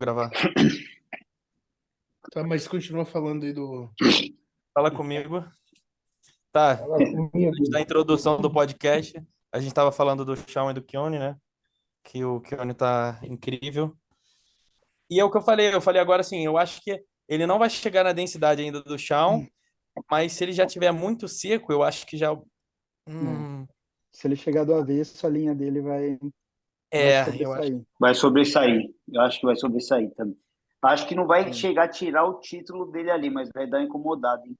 gravar. Tá, mas continua falando aí do. Fala comigo. Tá, antes da introdução do podcast, a gente estava falando do Shawn e do Keone, né? Que o Keone tá incrível. E é o que eu falei, eu falei agora assim, eu acho que ele não vai chegar na densidade ainda do Shawn, mas se ele já tiver muito seco, eu acho que já. Hum, Se ele chegar do avesso, a linha dele vai, vai é, eu acho. sobressair. Vai sobressair. Eu acho que vai sobressair também. Acho que não vai Sim. chegar a tirar o título dele ali, mas vai dar uma incomodada. hein?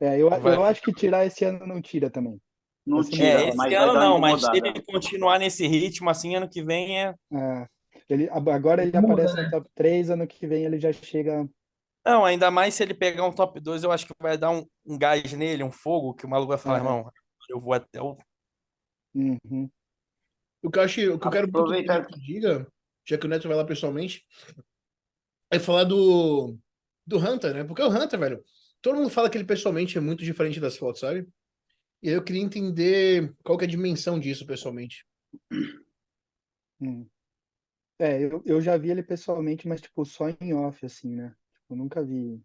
É, eu, Vai. eu acho que tirar esse ano não tira também. Não Esse tira, É, esse mas vai ano não, mas se ele continuar nesse ritmo assim, ano que vem é. É, ele, agora ele Muda, aparece né? no top 3, ano que vem ele já chega. Não, ainda mais se ele pegar um top 2, eu acho que vai dar um, um gás nele, um fogo, que o maluco vai falar, Aham. irmão, eu vou até o. Uhum. O que eu acho, o que eu quero que Aproveitar- Neto diga, já que o Neto vai lá pessoalmente, é falar do, do Hunter, né? Porque o Hunter, velho, todo mundo fala que ele pessoalmente é muito diferente das fotos, sabe? E aí eu queria entender qual que é a dimensão disso pessoalmente. Hum. É, eu, eu já vi ele pessoalmente, mas tipo só em off, assim, né? Tipo, nunca vi.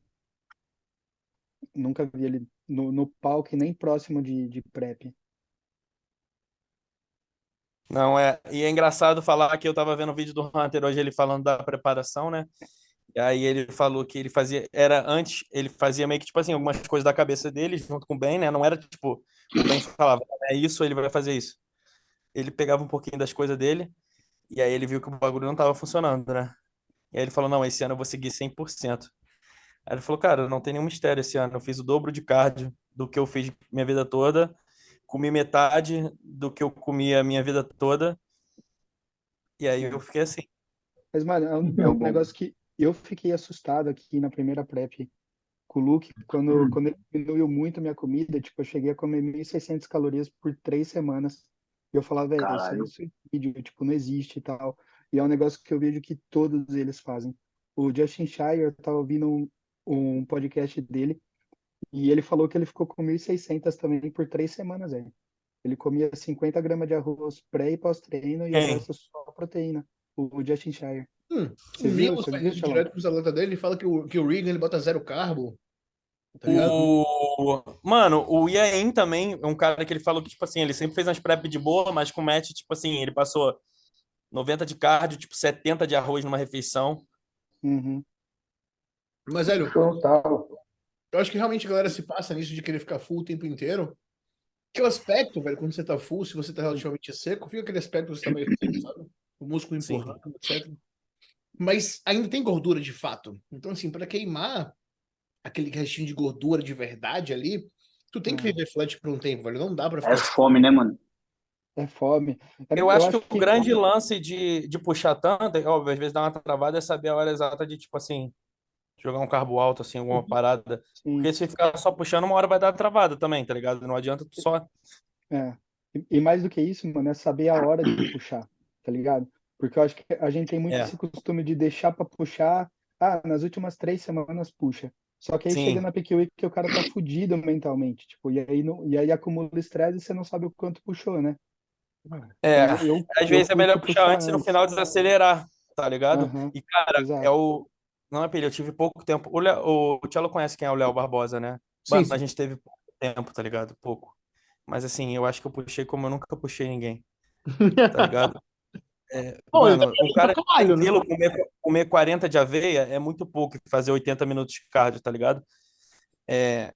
Nunca vi ele no, no palco nem próximo de, de prep. Não, é. E é engraçado falar que eu tava vendo o vídeo do Hunter hoje, ele falando da preparação, né? E aí ele falou que ele fazia. Era antes, ele fazia meio que, tipo assim, algumas coisas da cabeça dele junto com o Ben, né? Não era tipo, o Ben falava, é isso, ele vai fazer isso. Ele pegava um pouquinho das coisas dele, e aí ele viu que o bagulho não tava funcionando, né? E aí ele falou, não, esse ano eu vou seguir 100%. Aí ele falou, cara, não tem nenhum mistério esse ano. Eu fiz o dobro de cardio do que eu fiz minha vida toda. Comi metade do que eu comi a minha vida toda. E aí eu fiquei assim. Mas, mano, é um, é Então, um bom. negócio que eu fiquei assustado aqui na primeira prep com o Luke, quando, quando ele diminuiu muito a minha comida, tipo, eu cheguei a comer 1.600 calorias por três semanas. E eu falava, velho, isso é suicídio, tipo, não existe e tal. E é um negócio que eu vejo que todos eles fazem. O Justin Shire, eu tava ouvindo um, um podcast dele, e ele falou que ele ficou com 1.600 também por três semanas, velho. Ele comia 50 gramas de arroz pré e pós-treino e resto só proteína. O Justin Shire. Hum, Você o viu? Você viu, direto com os atletas dele, ele fala que o, que o Regan ele bota zero carbo, tá ligado? O... Mano, o Iain também é um cara que ele falou que, tipo assim, ele sempre fez umas prep de boa, mas com o Matt, tipo assim, ele passou 90 de cardio, tipo 70 de arroz numa refeição. Uhum. Mas, velho, Total. Eu acho que realmente a galera se passa nisso de querer ficar full o tempo inteiro. Que o aspecto, velho, quando você tá full, se você tá relativamente seco, fica aquele aspecto que você tá meio seco, sabe? O músculo empurrando, etc. Mas ainda tem gordura de fato. Então, assim, para queimar aquele restinho de gordura de verdade ali, tu tem que Uhum. viver flat por um tempo, velho. Não dá pra É ficar. fome, né, mano? É fome. É- Eu acho que o grande lance de, de puxar tanto, é óbvio, às vezes dá uma travada, é saber a hora exata de, tipo assim, jogar um carbo alto, assim, alguma parada. Sim, Porque se ficar só puxando, uma hora vai dar travada também, tá ligado? Não adianta tu só. é. E, e mais do que isso, mano, é saber a hora de puxar, tá ligado? Porque eu acho que a gente tem muito É. esse costume de deixar pra puxar. Ah, nas últimas três semanas puxa. Só que aí Sim. chega na Peak Week que o cara tá fudido mentalmente, tipo, e aí, não, e aí acumula estresse e você não sabe o quanto puxou, né? É, Eu- eu- às eu vezes é melhor curto puxar antes e no final desacelerar, tá ligado? Aham, E, cara, exato. é o. Não é pilha, eu tive pouco tempo. O, Léo- o, o Tchelo conhece quem é o Léo Barbosa, né? Sim, Mano, sim. a gente teve pouco tempo, tá ligado? Pouco. Mas assim, eu acho que eu puxei como eu nunca puxei ninguém, tá ligado? É, Pô, ele mano, um cara pra caralho, né? comer, comer 40 de aveia é muito pouco e fazer 80 minutos de cardio, tá ligado? É,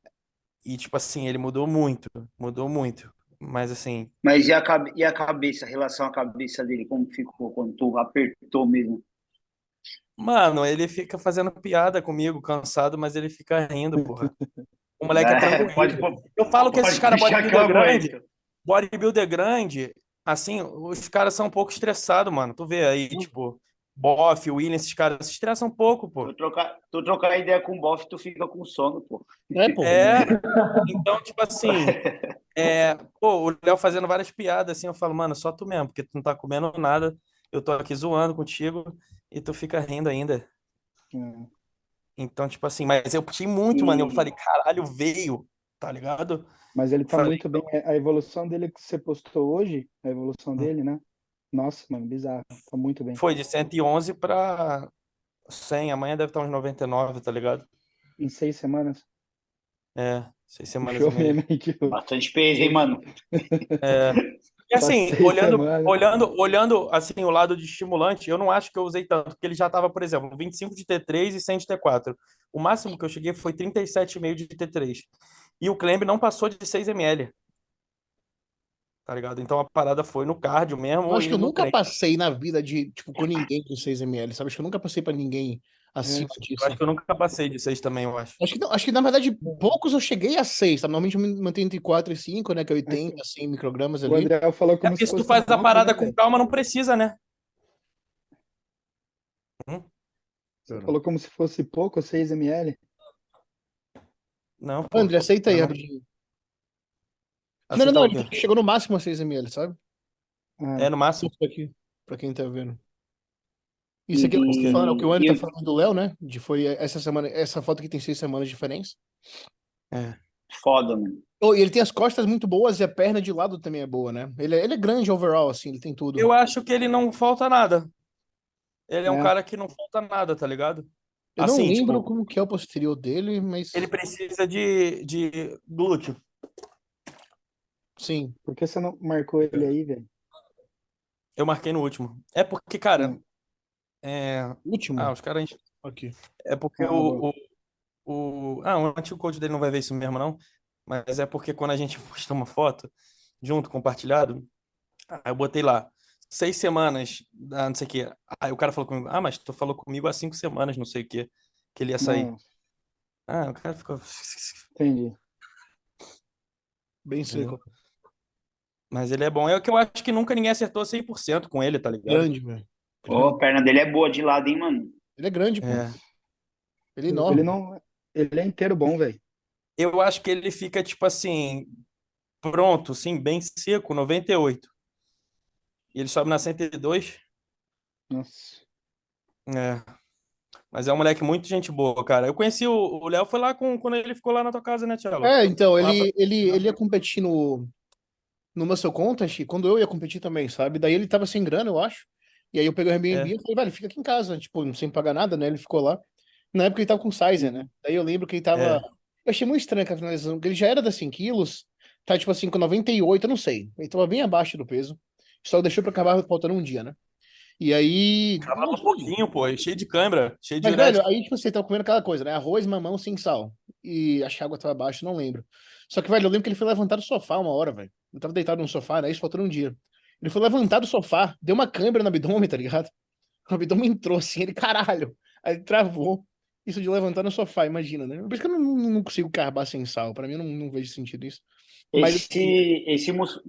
e tipo assim, ele mudou muito, mudou muito. Mas assim, Mas e a, e a cabeça, a relação à cabeça dele, como ficou quando tu apertou mesmo? Mano, ele fica fazendo piada comigo, cansado, mas ele fica rindo, porra. O moleque é É, tranquilo. pode Eu falo que esses caras bodybuilder grande, aguento. bodybuilder grande, assim, os caras são um pouco estressados, mano. Tu vê aí, tipo, Boff, William, esses caras se estressam um pouco, pô. Tu trocar, tu trocar ideia com o bofe, tu fica com sono, pô. É, pô. É, então, tipo assim, é, pô, o Léo fazendo várias piadas, assim, eu falo, mano, só tu mesmo, porque tu não tá comendo nada, eu tô aqui zoando contigo e tu fica rindo ainda. É. Então, tipo assim, mas eu puxei muito, mano. Eu falei, caralho, veio, tá ligado? Mas ele tá Falei, muito bem. A evolução dele que você postou hoje, a evolução dele, né? Nossa, mano, bizarro. Tá muito bem. Foi de 111 pra 100. Amanhã deve estar uns 99, tá ligado? Em seis semanas. É, seis semanas e hein, tipo, Bastante peso, hein, mano? É. E assim, olhando, semanas. olhando, olhando assim o lado de estimulante, eu não acho que eu usei tanto, porque ele já estava, por exemplo, 25 de T3 e 100 de T4. O máximo que eu cheguei foi 37,5 de T3. E o Clemb não passou de 6 ml. Tá ligado? Então a parada foi no cardio mesmo. Eu acho que eu nunca treino. passei na vida de, tipo, com ninguém com 6ml, sabe? Acho que eu nunca passei pra ninguém acima É, disso. Eu acho que eu nunca passei de 6 também, eu acho. Acho que, não, acho que na verdade poucos eu cheguei a 6, tá? Normalmente eu me mantenho entre 4 e 5, né? Que é 80, 100 microgramas o ali. André falou É como porque se se tu faz a parada né, com calma, não precisa, né? Você falou como se fosse pouco, 6 ml. Não, pô. André, aceita aí, Não. rapidinho. Não, não, não, o ele que chegou no máximo a 6ml, sabe? Ah, É no máximo. Aqui, pra quem tá vendo. Isso aqui é o que, E- tá falando, é o que o André tá falando do Léo, né? De foi essa semana, essa foto aqui tem seis semanas de diferença. Foda, mano. Oh, e ele tem as costas muito boas e a perna de lado também é boa, né? Ele, é- ele é grande overall, assim, ele tem tudo. Eu acho que ele não falta nada. Ele é um É. cara que não falta nada, tá ligado? Eu não assim, lembro tipo- como que é o posterior dele, mas Ele precisa de, de glúteo. sim. por que você não marcou ele aí, velho? Eu marquei no último. É porque, cara, Hum. É... Último. Ah, os caras... Aqui. É porque Ah, o, o, o... Ah, o antigo coach dele não vai ver isso mesmo, não. Mas é porque quando a gente posta uma foto junto, compartilhado, aí eu botei lá, seis semanas, ah, não sei o quê. Aí o cara falou comigo, ah, mas tu falou comigo há cinco semanas, não sei o quê, que ele ia sair. Não, Ah, o cara ficou... entendi. Bem seco. Mas ele é bom. É o que eu acho que nunca ninguém acertou 100% com ele, tá ligado? Grande, velho. Ó, a perna dele é boa de lado, hein, mano? Ele é grande, pô. É. Ele é enorme. Ele não. Ele é inteiro bom, velho. Eu acho que ele fica, tipo assim, pronto, sim, bem seco, 98. E ele sobe na 102. Nossa. É. Mas é um moleque muito gente boa, cara. Eu conheci o Léo, foi lá com, quando ele ficou lá na tua casa, né, Tchelo? É, então, ele, ele, ele ia competir no, no Muscle Contest, quando eu ia competir também, sabe? Daí ele tava sem grana, eu acho. E aí eu peguei o Airbnb É. e falei, velho, fica aqui em casa, tipo, sem pagar nada, né? Ele ficou lá. Na época ele tava com Sizer, né? Daí eu lembro que ele tava. É. Eu achei muito estranho aquela finalização, porque ele já era da 100 quilos, tá tipo assim, com 98, eu não sei. Ele tava bem abaixo do peso. Só deixou pra acabar faltando um dia, né? E aí. Tava um pouquinho, pô, cheio de câimbra, cheio de Mas, velho, aí, tipo, você tava comendo aquela coisa, né? Arroz, mamão, sem sal. E acho que a água tava abaixo, não lembro. Só que, velho, eu lembro que ele foi levantar do sofá uma hora, velho. Eu tava deitado no sofá, né? Isso faltando um dia. Ele foi levantar do sofá, deu uma câimbra no abdômen, tá ligado? O abdômen entrou assim, ele, caralho. Aí ele travou. Isso de levantar no sofá, imagina, né? Por isso que eu não, não consigo carbar sem sal. Pra mim, eu não, não vejo sentido isso. Mas- Esse, esse, mus,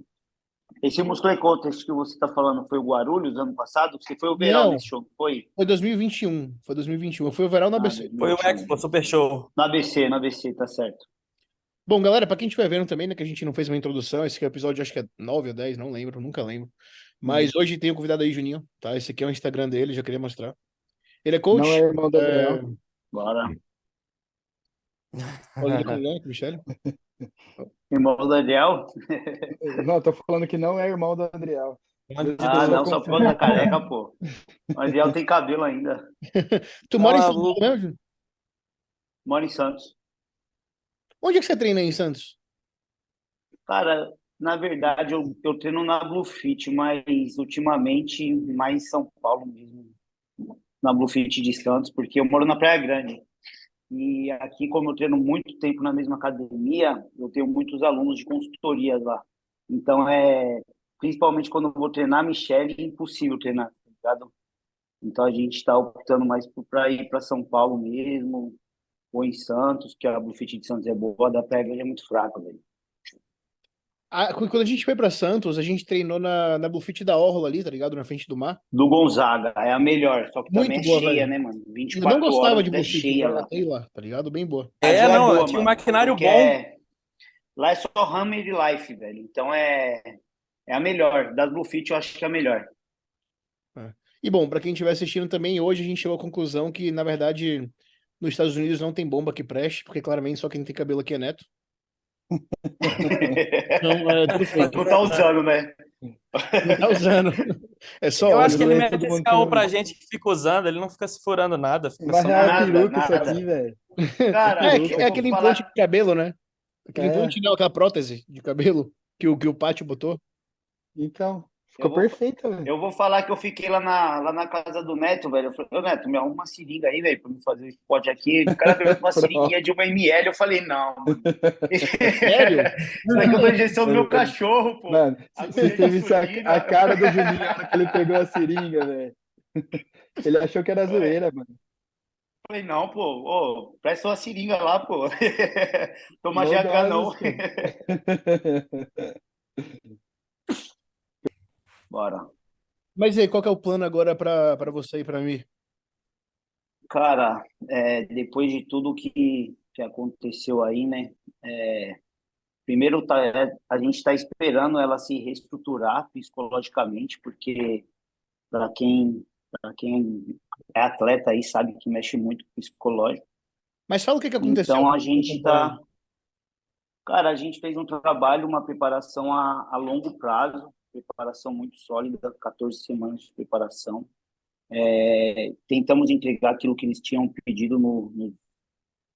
esse Muscle Contest que você tá falando foi o Guarulhos ano passado? Você foi o verão Não. nesse show, foi? Foi 2021. Foi 2021. Foi o verão na Ah, ABC. Foi o Expo, Super Show. No ABC, no ABC, tá certo. Bom, galera, pra quem estiver vendo também, né, que a gente não fez uma introdução, esse aqui é o episódio, acho que é 9 ou 10, não lembro, nunca lembro. Mas hoje tem o convidado aí, Juninho, tá? Esse aqui é o Instagram dele, já queria mostrar. Ele é coach. Não é irmão do é... Adriel. Bora. Com o Leandro, Michele? Irmão do Daniel? Não, tô falando que não é irmão do Adriel. Ah, não, só por da careca, pô. O Daniel tem cabelo ainda. Tu mora em Ah, São Paulo mesmo? Júnior? Mora em Santos. Onde é que você treina aí em Santos? Cara, na verdade, eu, eu treino na Bluefit, mas ultimamente mais em São Paulo mesmo. Na Bluefit de Santos, porque eu moro na Praia Grande. E aqui, como eu treino muito tempo na mesma academia, eu tenho muitos alunos de consultoria lá. Então, é principalmente quando eu vou treinar Michelle, é impossível treinar, tá ligado? Então, a gente está optando mais para ir para São Paulo mesmo, ou em Santos, que a Bluefit de Santos é boa, da Grande é muito fraca, velho. Ah, quando a gente foi pra Santos, a gente treinou na, na Bluefit da Orla ali, tá ligado? Na frente do mar. do Gonzaga, é a melhor, só que Muito também é boa, cheia, velho. né, mano? Eu 24 não gostava horas de é Bluefit, cheia então eu lá. lá, tá ligado? Bem boa. É, lá não, boa, tinha um maquinário bom. é- Lá é só Hammer e Life, velho. Então é... é a melhor. Das Bluefit eu acho que é a melhor. E bom, pra quem estiver assistindo também, hoje a gente chegou à conclusão que, na verdade, nos Estados Unidos não tem bomba que preste, porque claramente só quem tem cabelo aqui é neto. Não, é. Não tá usando, né? Não tá usando. É só Eu acho que ele né? Todo esse caô pra gente que fica usando, ele não fica se furando nada. Fica Vai só... rear nada, peruca isso nada. aqui, velho. Cara, É, é vou aquele falar- implante de cabelo, né? Aquele É. implante não, aquela prótese de cabelo que o, que o Pátio botou. Então, ficou Eu vou- perfeita, velho. Eu vou falar que eu fiquei lá na, lá na casa do Neto, velho. Eu falei, ô Neto, me arruma uma seringa aí, velho, pra me fazer esse pote aqui. O cara veio com uma seringuinha de uma ml. Eu falei, não, mano. Sério? Isso daqui é uma injeção do meu cachorro, pô. Mano, você teve insulina. a cara do Juninho na que ele pegou a seringa, velho. Ele achou que era zoeira, mano. Eu falei, não, pô, ô, presta uma seringa lá, pô. Toma Não GH, dá não. Bora. Mas e aí, qual que é o plano agora pra você e pra mim? Cara, é, depois de tudo que, que aconteceu aí, né? é, primeiro, tá, é, a gente está esperando ela se reestruturar psicologicamente, porque para quem, para quem é atleta aí sabe que mexe muito com o psicológico. Mas fala o que, que aconteceu. Então a gente tá. Cara, a gente fez um trabalho, uma preparação a, a longo prazo, preparação muito sólida, 14 semanas de preparação. É, tentamos entregar aquilo que eles tinham pedido no, no,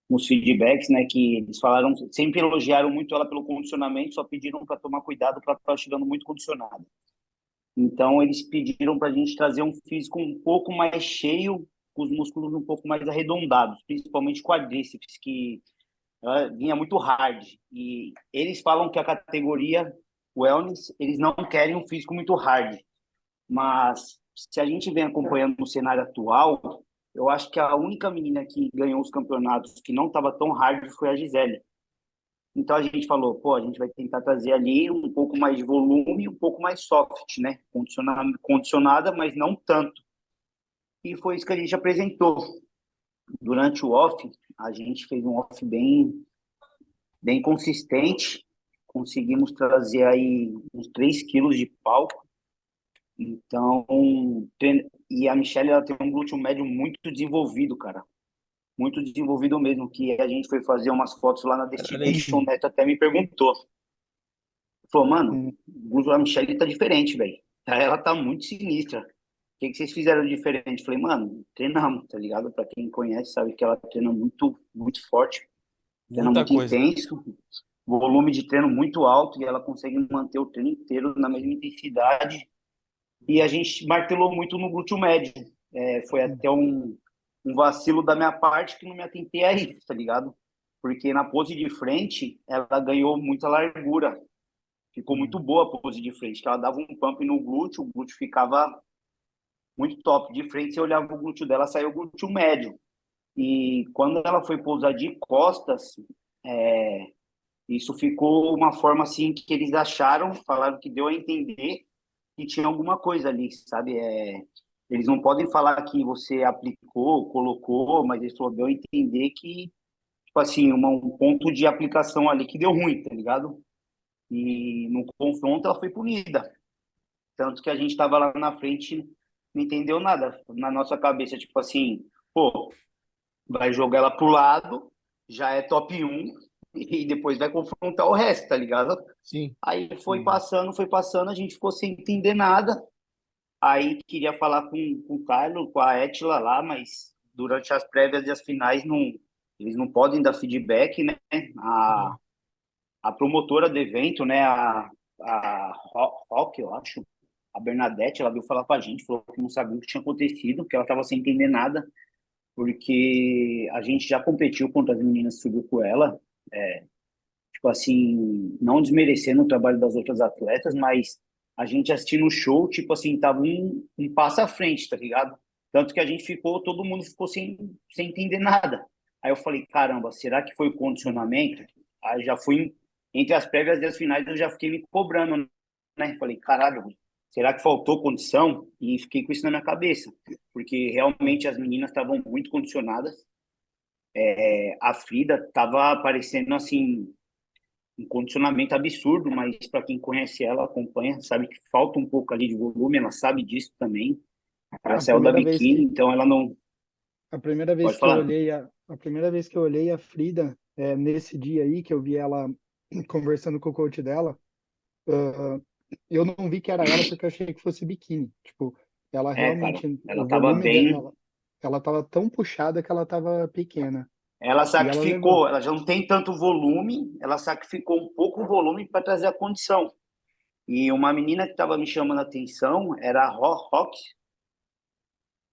nos feedbacks, né? Que eles falaram, sempre elogiaram muito ela pelo condicionamento, só pediram para tomar cuidado para estar chegando muito condicionada. Então eles pediram para a gente trazer um físico um pouco mais cheio, com os músculos um pouco mais arredondados, principalmente quadríceps, que ela vinha muito hard. E eles falam que a categoria wellness, eles não querem um físico muito hard. Mas se a gente vem acompanhando no cenário atual, eu acho que a única menina que ganhou os campeonatos que não estava tão hard foi a Gisele. Então a gente falou, pô, a gente vai tentar trazer ali um pouco mais de volume, um pouco mais soft, né? Condicionada, condicionada mas não tanto. E foi isso que a gente apresentou. Durante o off, a gente fez um off bem, bem consistente. Conseguimos trazer aí uns 3 quilos de palco. Então, e a Michelle ela tem um glúteo médio muito desenvolvido, cara. Muito desenvolvido mesmo, que a gente foi fazer umas fotos lá na Destination, o Neto até me perguntou. Falou, mano, Hum. o glúteo da Michelle tá diferente, velho. Ela tá muito sinistra. O que, que vocês fizeram diferente? Falei, mano, treinamos, tá ligado? Pra quem conhece, sabe que ela treina muito, muito forte, treina Muita muito coisa. intenso, volume de treino muito alto e ela consegue manter o treino inteiro na mesma intensidade. E a gente martelou muito no glúteo médio. É, foi até um, um vacilo da minha parte que não me atentei a isso, tá ligado? Porque na pose de frente, ela ganhou muita largura. Ficou muito boa a pose de frente, que ela dava um pump no glúteo, o glúteo ficava muito top. De frente, você olhava o glúteo dela, saiu o glúteo médio. E quando ela foi pousar de costas, é, isso ficou uma forma assim que eles acharam, falaram que deu a entender que tinha alguma coisa ali, sabe? É, eles não podem falar que você aplicou, colocou, mas eles falou, deu a entender que, tipo assim, uma, um ponto de aplicação ali que deu ruim, tá ligado? E no confronto ela foi punida. Tanto que a gente tava lá na frente não entendeu nada. Na nossa cabeça, tipo assim, pô, vai jogar ela pro lado, já é top 1, e depois vai confrontar o resto, tá ligado? Sim. Aí foi Sim. passando, foi passando, a gente ficou sem entender nada. Aí queria falar com, com o Carlos, com a Etila lá, mas durante as prévias e as finais não, eles não podem dar feedback, né? A, a promotora do evento, né? A, a Ro- Rock, eu acho, a Bernadette, ela veio falar com a gente, falou que não sabia o que tinha acontecido, que ela estava sem entender nada, porque a gente já competiu contra as meninas que subiu com ela, é, tipo assim, não desmerecendo o trabalho das outras atletas, mas a gente assistindo o show, tipo assim, tava um, um passo à frente, tá ligado? Tanto que a gente ficou, todo mundo ficou sem, sem entender nada. Aí eu falei, caramba, será que foi o condicionamento? Aí já fui, entre as prévias e as finais, eu já fiquei me cobrando, né? Falei, caralho, será que faltou condição? E fiquei com isso na minha cabeça, porque realmente as meninas estavam muito condicionadas. É, a Frida estava aparecendo assim, um condicionamento absurdo, mas para quem conhece ela, acompanha, sabe que falta um pouco ali de volume, ela sabe disso também. Ela A saiu da biquíni, que- então ela não. A primeira vez Pode que eu falar. olhei a, a primeira vez que eu olhei a Frida, é, nesse dia aí que eu vi ela conversando com o coach dela, uh, eu não vi que era ela porque eu achei que fosse biquíni. Tipo, ela É, realmente, cara, ela o tava volume bem. dela, ela tava tão puxada que ela tava pequena. Ela ela sacrificou, levou. ela já não tem tanto volume, ela sacrificou um pouco o volume para trazer a condição. E uma menina que estava me chamando a atenção era a Ro- Rox,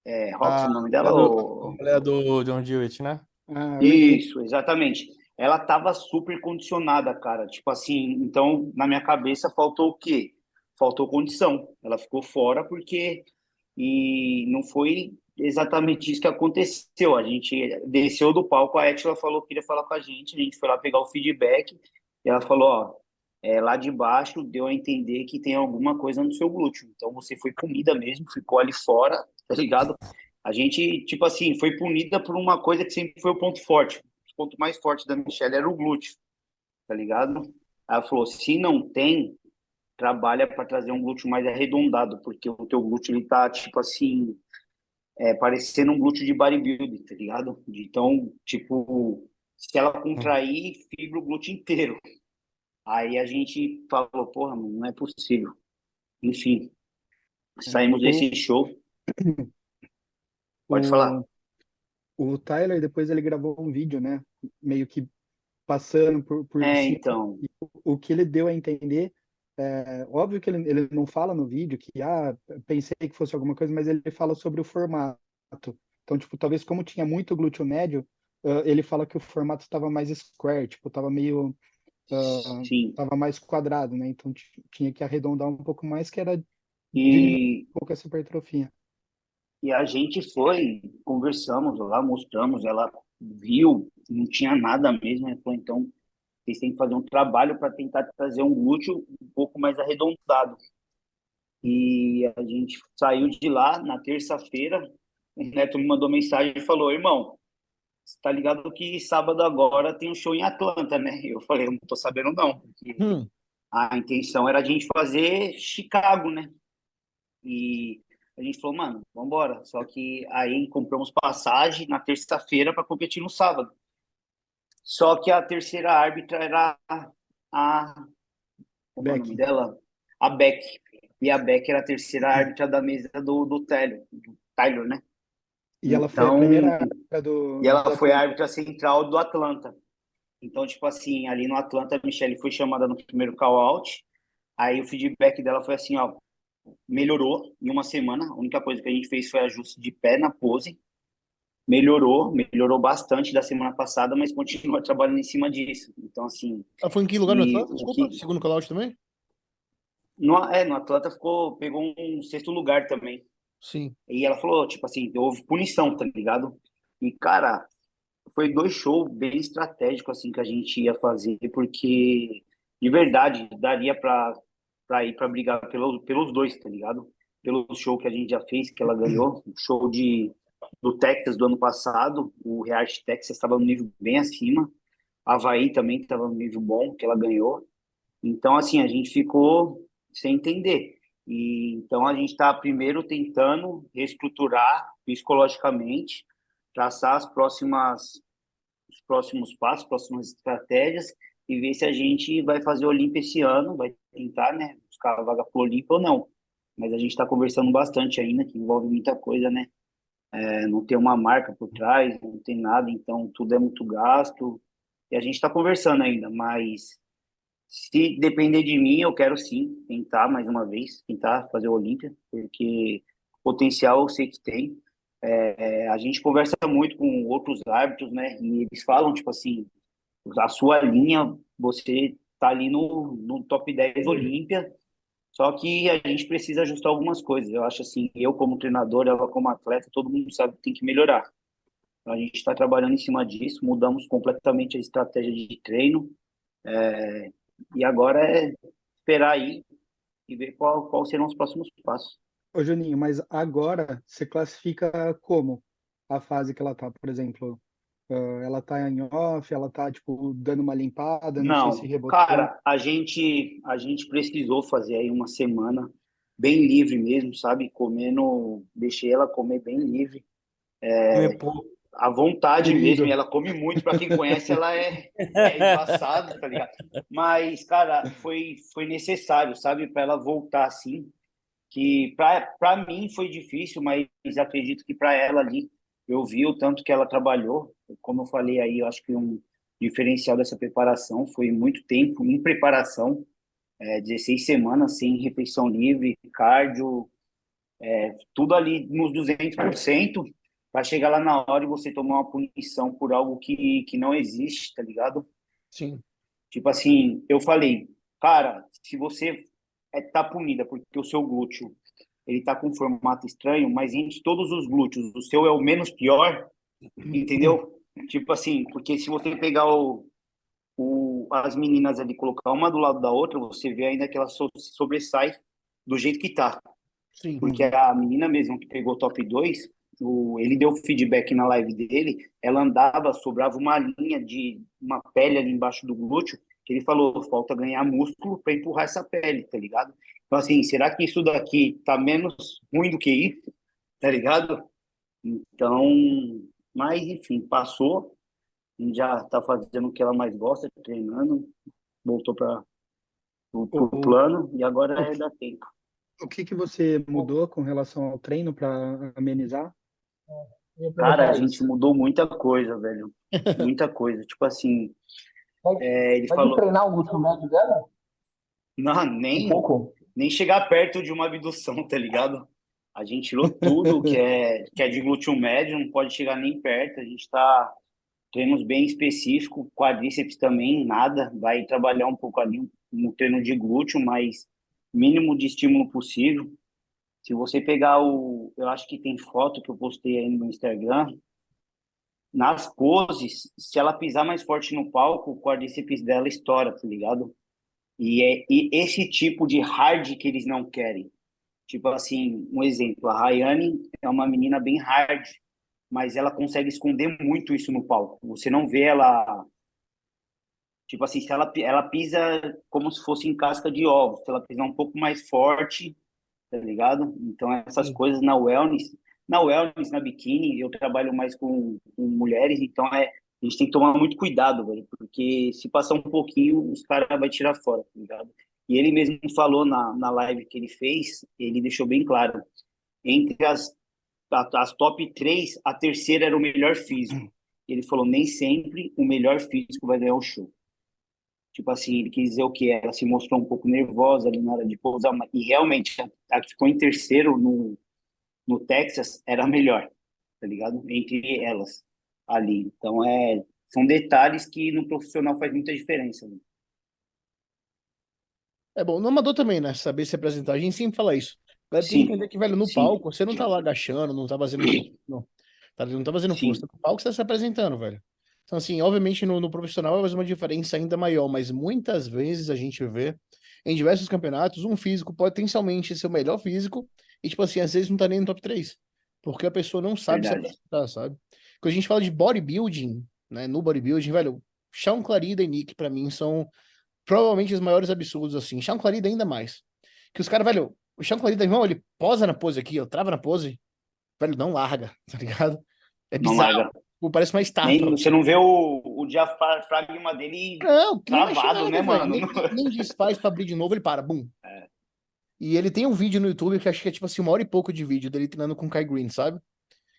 é, Rox A o nome dela? mulher do, ou- a mulher do John Dewitt, né? Ah. Isso, exatamente. Ela tava super condicionada, cara. Tipo assim, então na minha cabeça faltou o quê? Faltou condição. Ela ficou fora porque e não foi exatamente isso que aconteceu. A gente desceu do palco, a Etila falou que queria falar com a gente, a gente foi lá pegar o feedback e ela falou, ó, é, lá de baixo deu a entender que tem alguma coisa no seu glúteo. Então você foi punida mesmo, ficou ali fora, tá ligado? A gente, tipo assim, foi punida por uma coisa que sempre foi o ponto forte. O ponto mais forte da Michelle era o glúteo, tá ligado? Ela falou: se não tem, trabalha para trazer um glúteo mais arredondado, porque o teu glúteo ele tá, tipo assim, é, parecendo um glúteo de bodybuilding, tá ligado? Então, tipo, se ela contrair, fibra o glúteo inteiro. Aí a gente falou: porra, mano, não é possível. Enfim, saímos desse show. Pode falar. O, o Tyler, depois ele gravou um vídeo, né? Meio que passando por, por É, então. O, o que ele deu a entender, é, óbvio que ele, ele não fala no vídeo que, ah, pensei que fosse alguma coisa, mas ele fala sobre o formato. Então, tipo, talvez como tinha muito glúteo médio, ah, ele fala que o formato estava mais square, tipo, estava meio, Sim. estava mais quadrado, né? Então ti- tinha que arredondar um pouco mais, que era E um pouco essa hipertrofia. E a gente foi, conversamos lá, mostramos, ela viu, não tinha nada mesmo, ela falou, então, vocês têm que fazer um trabalho para tentar trazer um glúteo um pouco mais arredondado. E a gente saiu de lá na terça-feira, o Neto me mandou mensagem e falou, irmão, você tá ligado que sábado agora tem um show em Atlanta, né? Eu falei, eu não tô sabendo não, porque Hum. a intenção era a gente fazer Chicago, né? E a gente falou, mano, vamos embora. Só que aí compramos passagem na terça-feira para competir no sábado. Só que a terceira árbitra era a. Como é o nome dela? A Beck. E a Beck era a terceira árbitra da mesa do, do Tyler, do Tyler, né? E ela foi a Então, primeira árbitra do, E ela do foi a árbitra central do Atlanta. Então, tipo assim, ali no Atlanta, a Michelle foi chamada no primeiro call-out. Aí o feedback dela foi assim, ó, melhorou em uma semana. A única coisa que a gente fez foi ajuste de pé na pose. Melhorou, melhorou bastante da semana passada, mas continua trabalhando em cima disso. Então, assim, Ela foi em que lugar no E Atlanta? o Desculpa, que- segundo call-out também? no, é, no Atlanta ficou, pegou um sexto lugar também. Sim. E ela falou, tipo assim, houve punição, tá ligado? E, cara, foi dois shows bem estratégicos, assim, que a gente ia fazer, porque, de verdade, daria pra, pra ir pra brigar pelo, pelos dois, tá ligado? Pelo show que a gente já fez, que ela ganhou, o show de, do Texas do ano passado, o React Texas estava no nível bem acima, Havaí também estava no nível bom, que ela ganhou. Então, assim, a gente ficou sem entender. E, então, a gente está primeiro tentando reestruturar psicologicamente, traçar as próximas, os próximos passos, próximas estratégias e ver se a gente vai fazer o Olímpia esse ano, vai tentar, né, buscar a vaga para o Olímpia ou não. Mas a gente está conversando bastante ainda, que envolve muita coisa, né? É, não tem uma marca por trás, não tem nada, então tudo é muito gasto. E a gente está conversando ainda, mas se depender de mim, eu quero sim tentar mais uma vez, tentar fazer o Olímpia, porque potencial eu sei que tem. É, a gente conversa muito com outros árbitros, né? E eles falam, tipo assim, a sua linha, você tá ali no, no top 10 Olímpia, só que a gente precisa ajustar algumas coisas. Eu acho assim, eu como treinador, ela como atleta, todo mundo sabe que tem que melhorar. Então, a gente está trabalhando em cima disso, mudamos completamente a estratégia de treino. É, e agora é esperar aí e ver qual, qual serão os próximos passos. Ô, Juninho, mas agora você classifica como a fase que ela tá, por exemplo? Ah, ela tá em off, ela tá, tipo, dando uma limpada, não, Não, sei se rebotou. cara, a gente, a gente precisou fazer aí uma semana bem livre mesmo, sabe? Comendo, deixei ela comer bem livre. Pouco. à vontade mesmo, e ela come muito, para quem conhece, ela é, é engraçada, tá ligado? Mas, cara, foi, foi necessário, sabe, para ela voltar assim, que para mim foi difícil, mas acredito que para ela ali, eu vi o tanto que ela trabalhou, como eu falei aí, eu acho que um diferencial dessa preparação foi muito tempo em preparação, é, 16 semanas sem refeição livre, cardio, é, tudo ali nos 200%, para chegar lá na hora e você tomar uma punição por algo que, que não existe, tá ligado? Sim. Tipo assim, eu falei, cara, se você é, tá punida porque o seu glúteo ele tá com um formato estranho, mas entre todos os glúteos, o seu é o menos pior, entendeu? Tipo assim, porque se você pegar o, o, as meninas ali, colocar uma do lado da outra, você vê ainda que ela so, sobressai do jeito que tá. Sim. Porque a menina mesmo que pegou top 2, o, ele deu feedback na live dele, ela andava, sobrava uma linha de uma pele ali embaixo do glúteo, que ele falou, falta ganhar músculo para empurrar essa pele, tá ligado? Então, assim, será que isso daqui tá menos ruim do que isso? Tá ligado? Então, mas enfim, passou, já tá fazendo o que ela mais gosta, treinando, voltou para o plano e agora é dar tempo. O que que você mudou com relação ao treino para amenizar? Cara, a gente mudou muita coisa, velho. Muita coisa. Tipo assim, é, ele Pode falou. treinar o glúteo médio dela? Não, nem, Um pouco. nem chegar perto de uma abdução, tá ligado? A gente tirou tudo que é, que é de glúteo médio, não pode chegar nem perto. A gente tá treinos bem específicos, quadríceps também, nada. Vai trabalhar um pouco ali no treino de glúteo, mas mínimo de estímulo possível. Se você pegar o. Eu acho que tem foto que eu postei aí no Instagram. Nas poses, se ela pisar mais forte no palco, o quadríceps dela estoura, tá ligado? E é e esse tipo de hard que eles não querem. Tipo assim, um exemplo, a Rayane é uma menina bem hard, mas ela consegue esconder muito isso no palco. Você não vê ela tipo assim, se ela ela pisa como se fosse em casca de ovos, se ela pisar um pouco mais forte, tá ligado? Então essas Sim. coisas na wellness, na wellness, na biquíni, eu trabalho mais com, com mulheres, então é a gente tem que tomar muito cuidado, velho, porque se passar um pouquinho, os caras vai tirar fora, tá ligado? E ele mesmo falou na, na live que ele fez, ele deixou bem claro, entre as, as top três, a terceira era o melhor físico. Ele falou, nem sempre o melhor físico vai ganhar o show. Tipo assim, ele quis dizer o que? Ela se mostrou um pouco nervosa ali na hora de pousar, e realmente, a, a que ficou em terceiro no, no Texas era a melhor, tá ligado? Entre elas ali. Então, é, são detalhes que no profissional faz muita diferença. Né? É bom, no amador também, né? Saber se apresentar. A gente sempre fala isso. Sim. que entender que, velho, no Sim. palco, você não tá lá agachando, não tá fazendo não. Tá, não tá fazendo Sim. força. No palco você tá se apresentando, velho. Então, assim, obviamente no, no profissional vai fazer uma diferença ainda maior, mas muitas vezes a gente vê em diversos campeonatos um físico potencialmente ser o melhor físico e, tipo assim, às vezes não tá nem no top 3. Porque a pessoa não sabe se Verdade. apresentar, sabe? Quando a gente fala de bodybuilding, né? No bodybuilding, velho, Sean Clarida e Nick, pra mim, são provavelmente os maiores absurdos, assim. Sean Clarida ainda mais. Que os caras, velho, o Sean Clarida, irmão, ele posa na pose aqui, ó, trava na pose, velho, não larga, tá ligado? É Não bizarro. larga. Pô, Parece uma estátua. Nem, você não vê o, o diafragma dele Não, não Travado, nada, né, mano? Nem, nem desfaz pra abrir de novo, ele para, bum. É. E ele tem um vídeo no YouTube que acho que é tipo assim, uma hora e pouco de vídeo dele treinando com o Kai Green, sabe?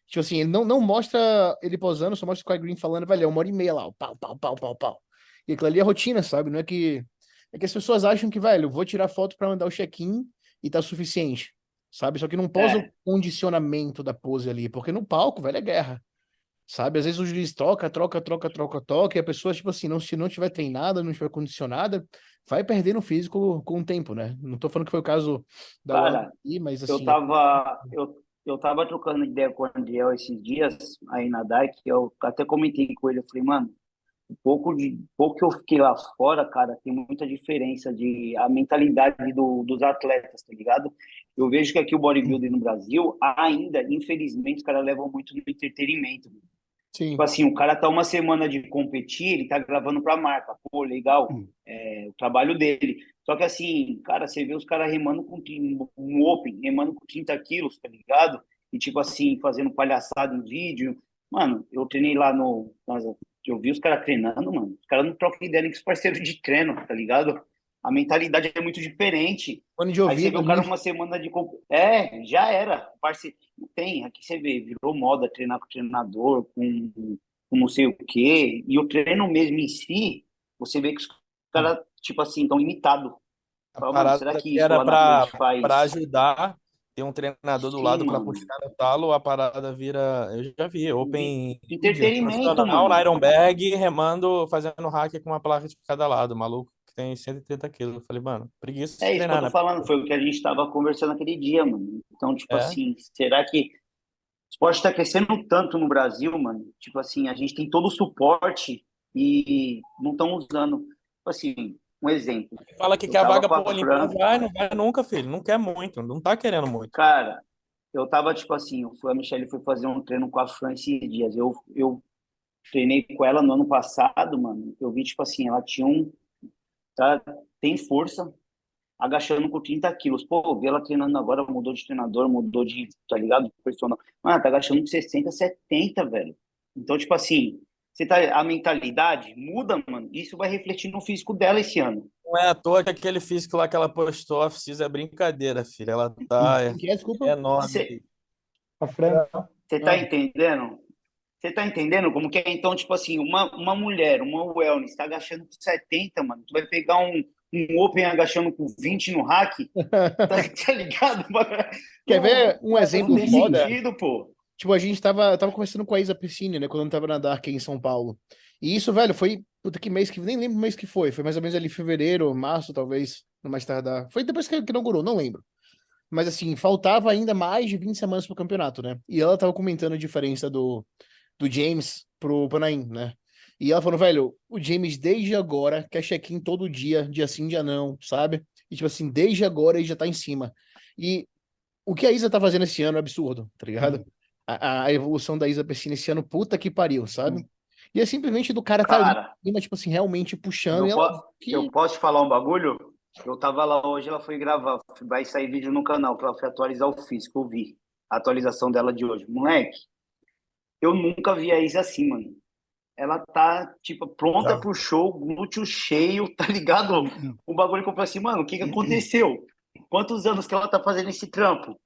Tipo assim, ele não, não mostra ele posando, só mostra o Kai Green falando, velho, é uma hora e meia lá, pau, pau, pau, pau, pau. E aquilo ali é rotina, sabe? Não é que. É que as pessoas acham que, velho, vou tirar foto pra mandar o check-in e tá suficiente, sabe? Só que não posa É. o condicionamento da pose ali, porque no palco, velho, é guerra. Sabe? Às vezes o juiz troca, troca, troca, troca, troca, e a pessoa, tipo assim, não, se não tiver treinada, não tiver condicionada, vai perdendo físico com o tempo, né? Não tô falando que foi o caso da Cara, aqui, mas assim. Eu tava, eu, eu tava trocando ideia com o Andriel esses dias aí na DAIC, eu até comentei com ele, eu falei, mano, pouco de pouco que eu fiquei lá fora, cara, tem muita diferença de a mentalidade do, dos atletas, tá ligado? Eu vejo que aqui o bodybuilding no Brasil ainda, infelizmente, os caras levam muito no entretenimento. Sim, Tipo assim, o cara tá uma semana de competir, ele tá gravando pra marca. Pô, legal, é, o trabalho dele. Só que assim, cara, você vê os caras remando com um open, remando com 30 quilos, tá ligado? E tipo assim, fazendo palhaçada em vídeo. Mano, eu treinei lá no. Eu vi os caras treinando, mano. Os caras não trocam ideia nem com os parceiros de treino, tá ligado? A mentalidade é muito diferente. Fone de Aí você ouvido. vê o cara uma semana de. É, já era. Parce... Tem. Aqui você vê, virou moda treinar com treinador, com, com não sei o quê. E o treino mesmo em si, você vê que os caras, tipo assim, estão limitados. Será que que isso era pra ajudar, ter um treinador do Sim, lado pra mano. puxar no talo, a parada vira. Eu já vi, Open Entretenimento, mano. na Ironberg, remando, fazendo hack com uma placa de cada lado. Maluco que tem 130 quilos. Eu falei, mano, preguiça É isso que eu tô né? falando, foi o que a gente estava conversando aquele dia, mano. Então, tipo É. assim, será que o esporte está crescendo tanto no Brasil, mano? Tipo assim, a gente tem todo o suporte e não estão usando. Tipo assim, um exemplo. Fala que quer a vaga com a pro Olimpíada, Fran. vai, não vai nunca, filho. Não quer muito, não tá querendo muito. Cara, eu tava, tipo assim, a Michelle foi fazer um treino com a Fran esses dias. Eu, eu treinei com ela no ano passado, mano. Eu vi, tipo assim, ela tinha um. Tá, tem força, agachando com 30 quilos. Pô, vi ela treinando agora, mudou de treinador, mudou de, tá ligado? Personal. Mano, tá agachando com 60, 70, velho. Então, tipo assim, você tá, a mentalidade muda, mano. Isso vai refletir no físico dela esse ano. Não é à toa que aquele físico lá que ela postou, a Cis, é brincadeira, filho. Ela tá é, Que é, desculpa. enorme. Você- Você tá Ah. entendendo? Você tá entendendo como que é? Então, tipo assim, uma, uma mulher, uma wellness, tá agachando com 70, mano. Tu vai pegar um, um open agachando com 20 no hack, tá, tá ligado? Quer ver um Não exemplo tem foda? sentido, pô. Tipo, a gente tava, tava conversando com a Isa Persini, né, quando eu tava na Dark em São Paulo. E isso, velho, foi, puta que mês que, nem lembro o mês que foi, foi mais ou menos ali em fevereiro, março, talvez, no mais tardar. Foi depois que, inaugurou, não lembro. Mas assim, faltava ainda mais de 20 semanas pro campeonato, né? E ela tava comentando a diferença do, do James pro Panaim, né? E ela falou, velho, o James desde agora quer check-in todo dia, dia sim, dia não, sabe? E tipo assim, desde agora ele já tá em cima. E o que a Isa tá fazendo esse ano é absurdo, tá ligado? A, a evolução da Isa Pessina esse ano, puta que pariu, sabe? E é simplesmente do cara tá ali Cara, em cima, tipo assim, realmente puxando. eu, ela, po- que... eu posso te falar um bagulho? Eu tava lá hoje, ela foi gravar, vai sair vídeo no canal, que ela foi atualizar o físico, eu vi a atualização dela de hoje. Moleque, eu nunca vi a Isa assim, mano. Ela tá, tipo, pronta Tá. pro show, glúteo cheio, tá ligado? O bagulho que eu falei assim, mano, o que que aconteceu? Quantos anos que ela tá fazendo esse trampo?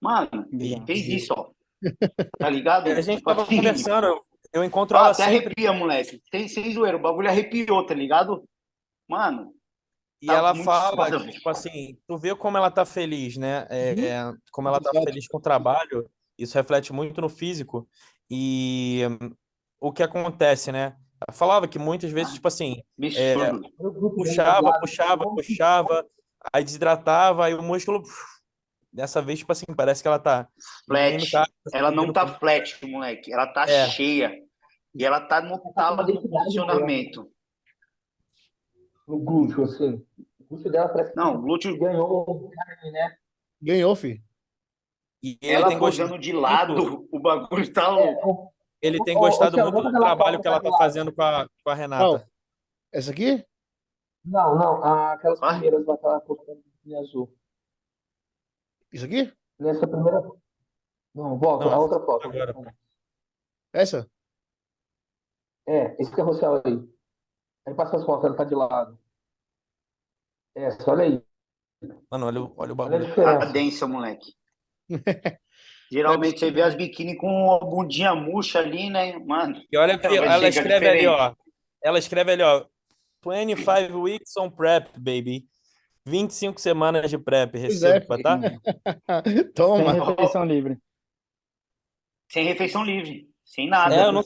Mano, fez isso, ó. Tá ligado? A gente Tipo tava assim, conversando, eu encontro ah, ela até sempre arrepia, moleque. Sem, sem zoeira, o bagulho arrepiou, tá ligado? Mano, e tá ela fala que, tipo assim, tu vê como ela tá feliz, né? É, Uhum. é, como ela tá Exato. feliz com o trabalho, isso reflete muito no físico. E o que acontece, né? Ela falava que muitas vezes, tipo assim, absurdo. puxava, puxava, puxava, aí desidratava, aí o músculo. Dessa vez, tipo assim, parece que ela tá. Flat. tá- Ela não diminuindo tá flat, moleque. Ela tá É. cheia. E ela tá no talo do funcionamento. no glúteo, assim. O glúteo dela parece Não, o glúteo, ganhou carne, né? Ganhou, fi. E ele ela tem gostado, posando de lado, o bagulho tá louco. ele tem Ô, ô, gostado muito do trabalho foto que ela tá fazendo com a, com a Renata. Qual? Essa aqui? Não, não, aquelas Ah. primeiras lá que ela colocou em azul. Isso aqui? Nessa primeira. Não, volta, Não, a outra foto. agora. Essa? É, esse carrossel aí. Aí passa as fotos, ela tá de lado. Essa, olha aí. Mano, olha, o- olha o Olha a bagulho. Tá diferença. densa, moleque. Geralmente você vê as biquíni com a bundinha murcha ali, né? Mano, E olha aqui, Ela ela escreve ali, diferente. ó. Ela escreve ali, ó. 25 weeks on prep, baby. 25 semanas de prep, Pois é, receba, tá? Sem Toma. refeição livre. sem refeição livre. Sem nada. É, eu não,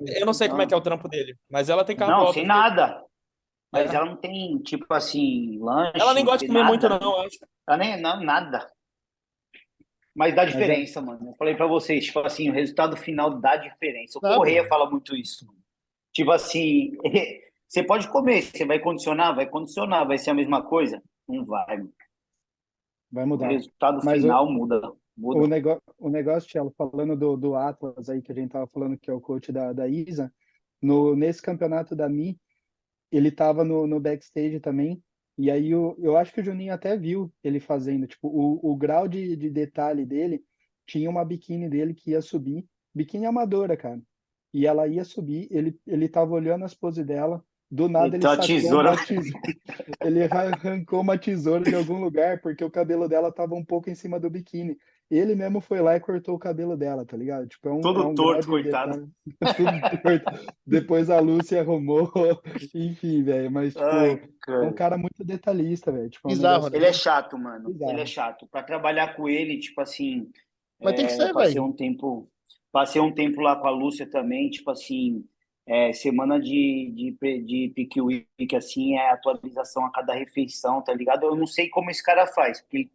eu não sei como é que é o trampo dele, mas ela tem carbo Não, sem nada. Mas É. ela não tem, tipo assim, lanche. Ela nem gosta de comer muito, nada. não, eu acho. Ela nem, não, nada. Mas dá diferença, mano. Eu falei pra vocês, tipo assim, o resultado final dá diferença. O Dá, Correia pô. fala muito isso. mano. Tipo assim, você pode comer, você vai condicionar, vai condicionar, vai ser a mesma coisa? Não vai. Vai O mudar. resultado Mas final muda. Muda. O, nego, o negócio, Thiago, falando do, do Atlas aí, que a gente tava falando que é o coach da, da Isa, no, nesse campeonato da Mi, ele tava no, no backstage também, e aí eu, eu acho que o Juninho até viu ele fazendo, tipo, o, o grau de, de detalhe dele, tinha uma biquíni dele que ia subir biquíni amadora, cara. E ela ia subir, ele, ele tava olhando as poses dela, do nada ele Então a sacou tesoura. uma tesoura. Ele arrancou uma tesoura de algum lugar porque o cabelo dela tava um pouco em cima do biquíni. Ele mesmo foi lá e cortou o cabelo dela, tá ligado? Tipo, é um, Todo é um torto, coitado. Tudo torto. Depois a Lúcia arrumou, enfim, velho. Mas, tipo, Ai, é um cara. muito detalhista, velho. Tipo, é um Bizarro, negócio- Ele é chato, mano. Bizarro. Ele é chato. Pra trabalhar com ele, tipo assim. Mas tem que é, ser, eu passei velho. um tempo, passei um tempo lá com a Lúcia também, tipo assim, é, semana de, de, de Peak Week, assim, é atualização a cada refeição, tá ligado? Eu não sei como esse cara faz, porque ele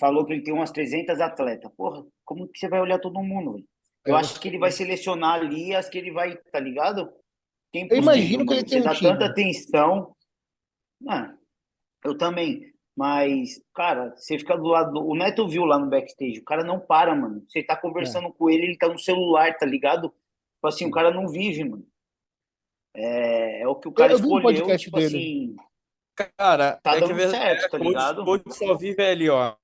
falou que ele tem umas 300 atletas. Porra, como que você vai olhar todo mundo, velho? Eu É, acho que ele vai selecionar ali as que ele vai, tá ligado? É Eu imagino que ele tem um dá time. tanta atenção. Mano, eu também. Mas, cara, você fica do lado. do- O Neto viu lá no backstage, o cara não para, mano. Você tá conversando com ele, ele tá no celular, tá ligado? Tipo assim, o cara não vive, mano. É, é o que o cara Eu vi um escolheu, podcast tipo dele. assim, Cara, tá é dando que é certo, tá ligado? Coach só vive ali, ó.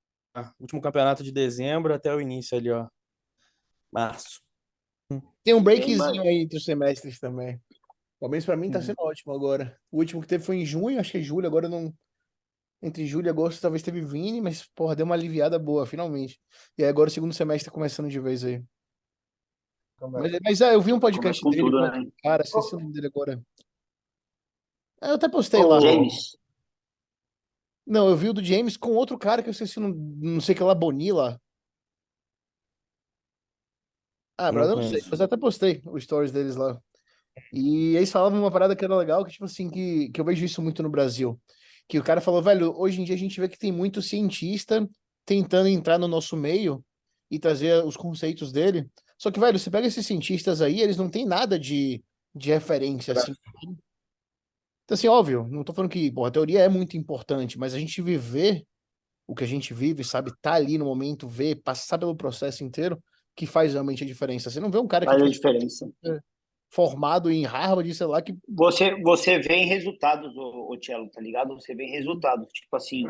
Último campeonato de dezembro até o início ali, ó. Março. Tem um breakzinho aí entre os semestres também. Pelo menos pra mim tá Uhum. sendo ótimo agora. O último que teve foi em junho, acho que é julho, agora não. Entre julho e agosto talvez teve Vini, mas, porra, deu uma aliviada boa, finalmente. E aí agora o segundo semestre tá começando de vez aí. Mas, mas ah, eu vi um podcast Começa com dele tudo, com né? outro cara, esqueci o nome dele agora. Ah, Eu até postei lá. James. Não, eu vi o do James com outro cara que eu esqueci, não, não sei que lá, Bonilla. Ah, brother, eu não sei, mas eu até postei os stories deles lá. E eles falavam uma parada que era legal, que tipo assim, que, que eu vejo isso muito no Brasil. Que o cara falou, velho, hoje em dia a gente vê que tem muito cientista tentando entrar no nosso meio e trazer os conceitos dele. Só que, velho, você pega esses cientistas aí, eles não têm nada de, de referência, assim. Então, assim, óbvio, não tô falando que, porra, a teoria é muito importante, mas a gente viver o que a gente vive, sabe, tá ali no momento, ver, passar pelo processo inteiro, que faz realmente a diferença. Você não vê um cara que Faz a diferença. formado em Harvard, sei lá, que Você, você vê em resultados, o, o Cello, tá ligado? Você vê em resultados. Tipo assim,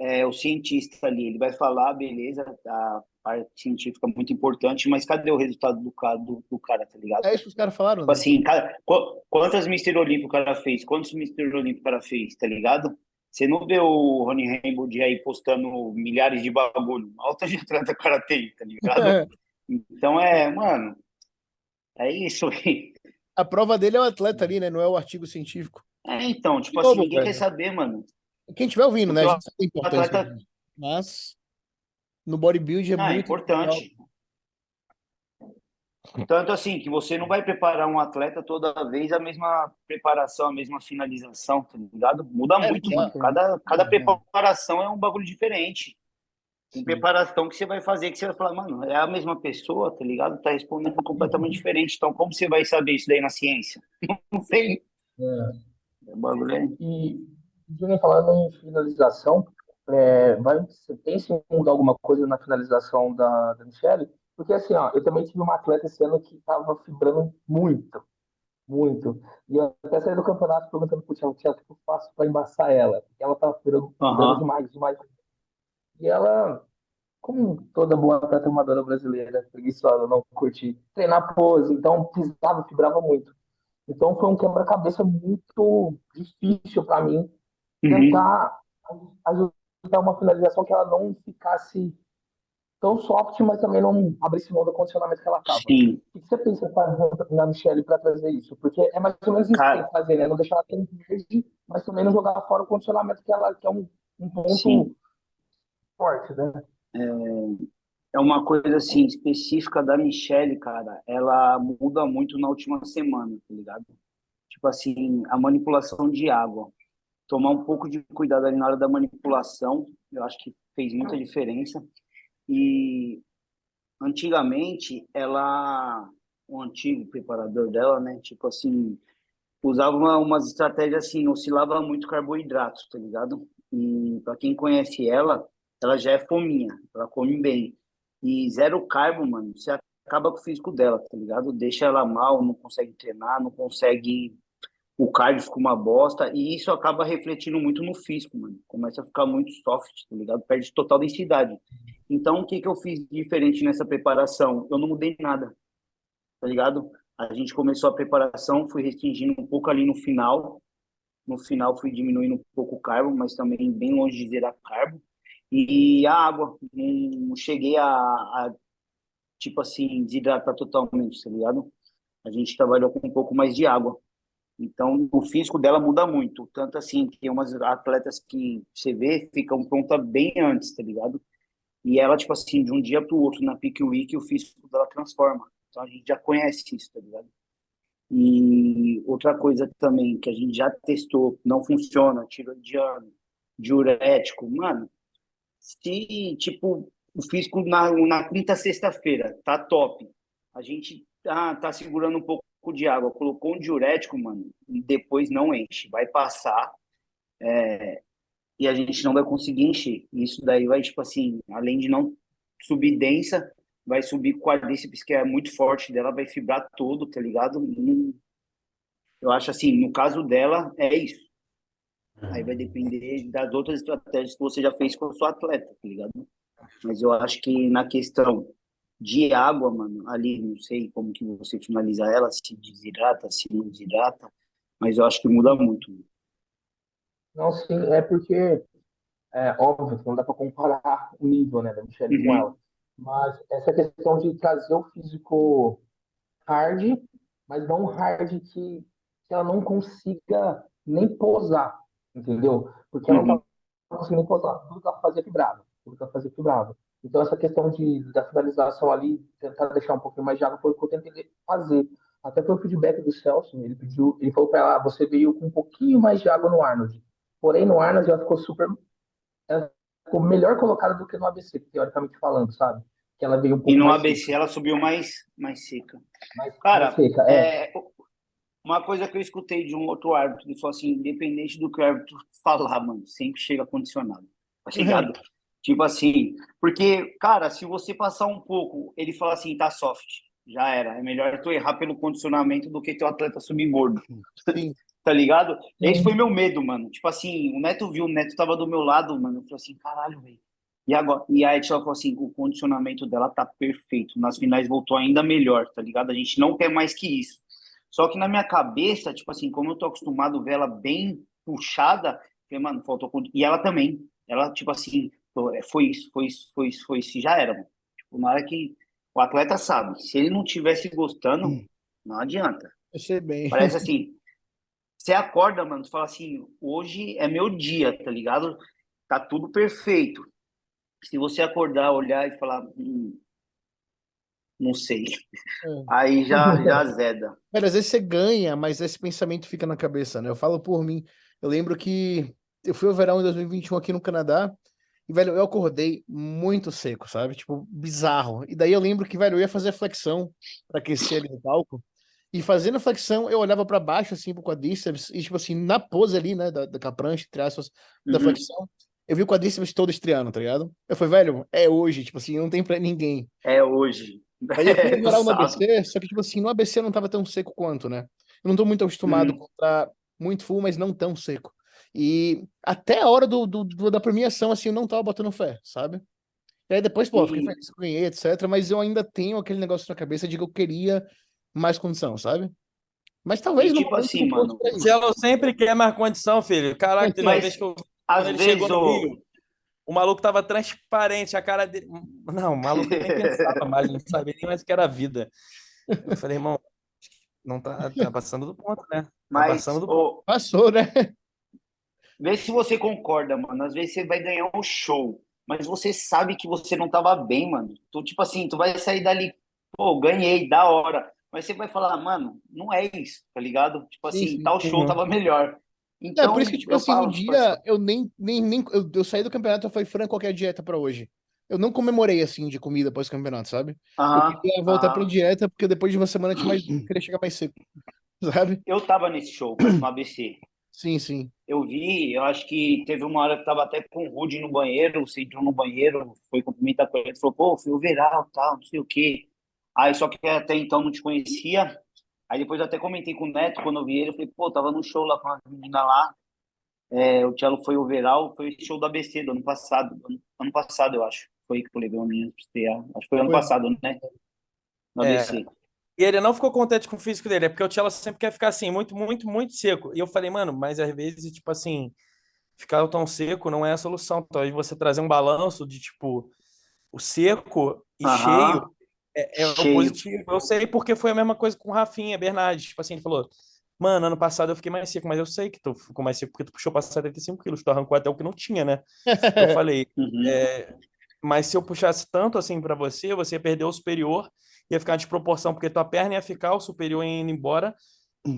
é, o cientista ali, ele vai falar, beleza, a parte científica é muito importante, mas cadê o resultado do cara, do, do cara tá ligado? é isso que os caras falaram, Tipo né? assim, cara, qu- quantas Mr. Olímpio o cara fez? Quantos Mr. Olímpio o cara fez, tá ligado? Você não vê o Rony Rainbow de aí postando milhares de bagulho. Alta de atleta o cara tem, tá ligado? Então é, mano, é isso. A prova dele é o atleta ali, né? Não é o artigo científico. É, então, tipo Novo, assim, ninguém velho. quer saber, mano. Quem estiver ouvindo, né? A gente sabe a importância. atleta-. Mas no bodybuilding é Ah, é muito importante. Tanto assim, que você não vai preparar um atleta toda vez a mesma preparação, a mesma finalização, tá ligado? Muda É, muito, é. mano. Cada, cada É. preparação é um bagulho diferente. Tem Sim. preparação que você vai fazer que você vai falar, mano, é a mesma pessoa, tá ligado? Tá respondendo completamente diferente. Então, como você vai saber isso daí na ciência? Não sei. É. É bagulho aí. E, Júnior, falando em finalização, é, vai, você pensa em mudar alguma coisa na finalização da, da Michelle? Porque assim, ó, eu também tive uma atleta esse ano que estava fibrando muito, muito. E eu até saí do campeonato perguntando pro Tiago, Tiago, o que eu faço para embaçar ela? Porque ela estava fibrando, Aham. demais, demais. E ela, como toda boa atleta amadora brasileira, preguiçosa, não curti treinar pose, então pisava, fibrava muito. Então foi um quebra-cabeça muito difícil para mim Uhum. Tentar ajudar uma finalização que ela não ficasse tão soft, mas também não abrisse mão do condicionamento que ela estava. Sim. O que você pensa fazer na Michelle para trazer isso? Porque é mais ou menos isso que Cara- tem que fazer, né? Não deixar ela tão verde, mas também não jogar fora o condicionamento que ela que é um, um ponto Sim. forte, né? é uma coisa assim específica da Michelle, cara. Ela muda muito na última semana, tá ligado? Tipo assim, a manipulação de água. Tomar um pouco de cuidado ali na hora da manipulação, eu acho que fez muita diferença. E antigamente ela, o antigo preparador dela, né? Tipo assim, usava uma, umas estratégias assim, oscilava muito carboidrato, tá ligado? E para quem conhece ela, ela já é fominha, ela come bem. E zero carbo, mano, você acaba com o físico dela, tá ligado? Deixa ela mal, não consegue treinar, não consegue. O cardio fica uma bosta, e isso acaba refletindo muito no físico, mano. Começa a ficar muito soft, tá ligado? Perde total densidade. Então, o que que eu fiz diferente nessa preparação? Eu não mudei nada. tá ligado? A gente começou a preparação, fui restringindo um pouco ali no final. No final fui diminuindo um pouco o carbo, mas também bem longe de zerar carbo. E a água, não cheguei a, a tipo assim, desidratar totalmente, tá ligado? A gente trabalhou com um pouco mais de água. Então, o físico dela muda muito. Tanto assim, que umas atletas que você vê ficam pronta bem antes, tá ligado? E ela, tipo assim, de um dia para o outro, na Peak Week, o físico dela transforma. Então, a gente já conhece isso, tá ligado? E outra coisa também que a gente já testou, não funciona, tiroidiano, diurético, mano, se, tipo, o físico na, na quinta, sexta-feira tá top, a gente tá, tá segurando um pouco de água, colocou um diurético, mano, e depois não enche, vai passar é, e a gente não vai conseguir encher. Isso daí vai, tipo assim, além de não subir densa, vai subir quadríceps, que é muito forte dela, vai fibrar todo, tá ligado? Eu acho assim, no caso dela, é isso. Aí vai depender das outras estratégias que você já fez com a sua atleta, tá ligado? Mas eu acho que na questão de água, mano, ali, não sei como que você finaliza ela, se desidrata, se não desidrata, mas eu acho que muda muito. Não, sim, é porque, é óbvio não dá para comparar o nível, né, da Michelle uhum. com ela, mas essa questão de trazer o físico hard, mas não hard que, que ela não consiga nem posar, entendeu? Porque ela uhum. não tá conseguindo nem posar, tudo que ela fazia quebrava, tudo que ela fazia quebrava. Então, essa questão de, da finalização ali, tentar deixar um pouquinho mais de água, foi o que eu tentei fazer. Até foi o feedback do Celso, ele pediu, ele falou para ela, ah, você veio com um pouquinho mais de água no Arnold. Porém, no Arnold ela ficou super. Ela ficou melhor colocada do que no ABC, teoricamente falando, sabe? Que ela veio um pouco E no ABC seca. ela subiu mais, mais seca. Mais, Cara, mais seca, é. é. Uma coisa que eu escutei de um outro árbitro, ele falou assim: independente do que o árbitro falar, mano, sempre chega condicionado. Tá ligado? Uhum. Tipo assim, porque, cara, se você passar um pouco, ele fala assim, tá soft, já era. É melhor tu errar pelo condicionamento do que teu atleta subir gordo. Sim. tá ligado? Sim. Esse foi meu medo, mano. Tipo assim, o Neto viu, o Neto tava do meu lado, mano. Eu falei assim, caralho, velho. E, agora, e a Etila falou assim: o condicionamento dela tá perfeito. Nas finais voltou ainda melhor, tá ligado? A gente não quer mais que isso. Só que na minha cabeça, tipo assim, como eu tô acostumado a ver ela bem puxada, falei, mano, faltou. E ela também. Ela, tipo assim, foi isso, foi isso, foi isso, foi isso, já era, mano. Tipo, na hora que o atleta sabe, se ele não tivesse gostando, hum. não adianta. Eu sei bem. Parece assim, você acorda, mano, fala assim, hoje é meu dia, tá ligado? Tá tudo perfeito. Se você acordar, olhar e falar, hum, não sei. É. Aí já, já azeda. Mas às vezes você ganha, mas esse pensamento fica na cabeça, né? Eu falo por mim. Eu lembro que eu fui ao verão em 2021 aqui no Canadá e, velho, eu acordei muito seco, sabe? Tipo, bizarro. E daí eu lembro que, velho, eu ia fazer flexão para aquecer ali no palco. E fazendo flexão, eu olhava para baixo, assim, pro quadríceps, e, tipo assim, na pose ali, né, da, da prancha, entre aspas, da uhum. flexão, eu vi o quadríceps todo estreando, tá ligado? Eu falei, velho, é hoje, tipo assim, não tem pra ninguém. É hoje. Aí eu fui morar no ABC, só que, tipo assim, no ABC não tava tão seco quanto, né? Eu não tô muito acostumado uhum. a muito full, mas não tão seco. E até a hora do, do, do, da premiação, assim, eu não tava botando fé, sabe? E aí depois, pô, fiquei feliz que ganhei, etc. Mas eu ainda tenho aquele negócio na cabeça de que eu queria mais condição, sabe? Mas talvez e, tipo assim, mano. Se ela sempre quer mais condição, filho. Caraca, teve uma vez que eu. Às vezes, chegou no Rio, o maluco tava transparente, a cara dele. Não, o maluco nem pensava mais, não sabia nem mais o que era a vida. Eu falei, irmão, não tá, tá passando do ponto, né? Tá Mas, passando do ponto. Passou, né? Vê se você concorda, mano. Às vezes você vai ganhar um show, mas você sabe que você não tava bem, mano. Tu, tipo assim, tu vai sair dali, pô, ganhei, da hora. Mas você vai falar, mano, não é isso, tá ligado? Tipo assim, sim, sim, tal show tava melhor. Então, é, por isso que, tipo assim, falo, no tipo dia assim, eu nem, nem, nem eu, eu, saí do campeonato, eu falei, Fran, qual é a dieta para hoje? Eu não comemorei assim de comida após o campeonato, sabe? Ah, eu queria voltar ah. pra dieta, porque depois de uma semana eu mais, queria chegar mais seco, sabe? Eu tava nesse show no ABC. Sim, sim. Eu vi, eu acho que teve uma hora que tava até com o Rudy no banheiro, você entrou no banheiro, foi cumprimentar com ele, falou, pô, fui o Veral, tal, não sei o quê. Aí só que até então não te conhecia. Aí depois eu até comentei com o Neto quando eu vi ele, eu falei, pô, tava no show lá com a menina lá. É, o Tchelo foi o Veral, foi o show do ABC do ano passado. Ano, ano passado, eu acho. Foi que eu levei uma menina pra estrear. Acho que foi ano foi. passado, né? No é, ABC. E ele não ficou contente com o físico dele, é porque o Tchela sempre quer ficar assim, muito, muito, muito seco. E eu falei, mano, mas às vezes, tipo assim, ficar tão seco não é a solução. Talvez você trazer um balanço de, tipo, o seco e Aham, cheio é, é o cheio. positivo. Eu sei porque foi a mesma coisa com o Rafinha Bernardes. Tipo assim, ele falou, mano, ano passado eu fiquei mais seco, mas eu sei que tu ficou mais seco porque tu puxou pra 75 quilos, tu arrancou até o que não tinha, né? Eu falei, Uhum. é, mas se eu puxasse tanto assim pra você, você ia perder o superior, ia ficar desproporção, porque tua perna ia ficar, o superior ia indo embora,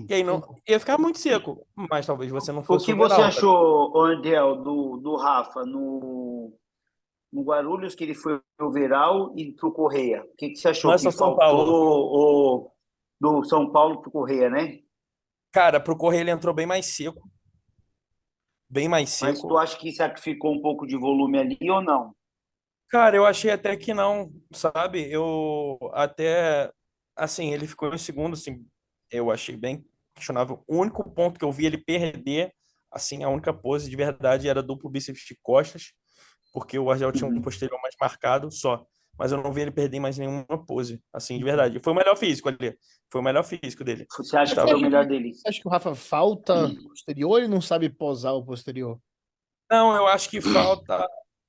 e aí não ia ficar muito seco. Mas talvez você não O fosse que o você Veralta. achou, Andel, do, do Rafa no, no Guarulhos, que ele foi pro Veral e pro Correia? O que, que você achou Lança que São faltou o, do São Paulo pro Correia, né? Cara, pro correr ele entrou bem mais seco. Bem mais Mas seco. tu acha que sacrificou um pouco de volume ali ou não? Cara, eu achei até que não, sabe? Eu até, assim, ele ficou em segundo, assim, eu achei bem questionável. O único ponto que eu vi ele perder, assim, a única pose de verdade era duplo bíceps de costas, porque o Argel tinha um Uhum. posterior mais marcado só. Mas eu não vi ele perder mais nenhuma pose, assim, de verdade. Foi o melhor físico ali. Foi o melhor físico dele. Você acha que foi o melhor dele? Você acha que o Rafa falta posterior ou ele não sabe posar o posterior? Não, eu acho que falta.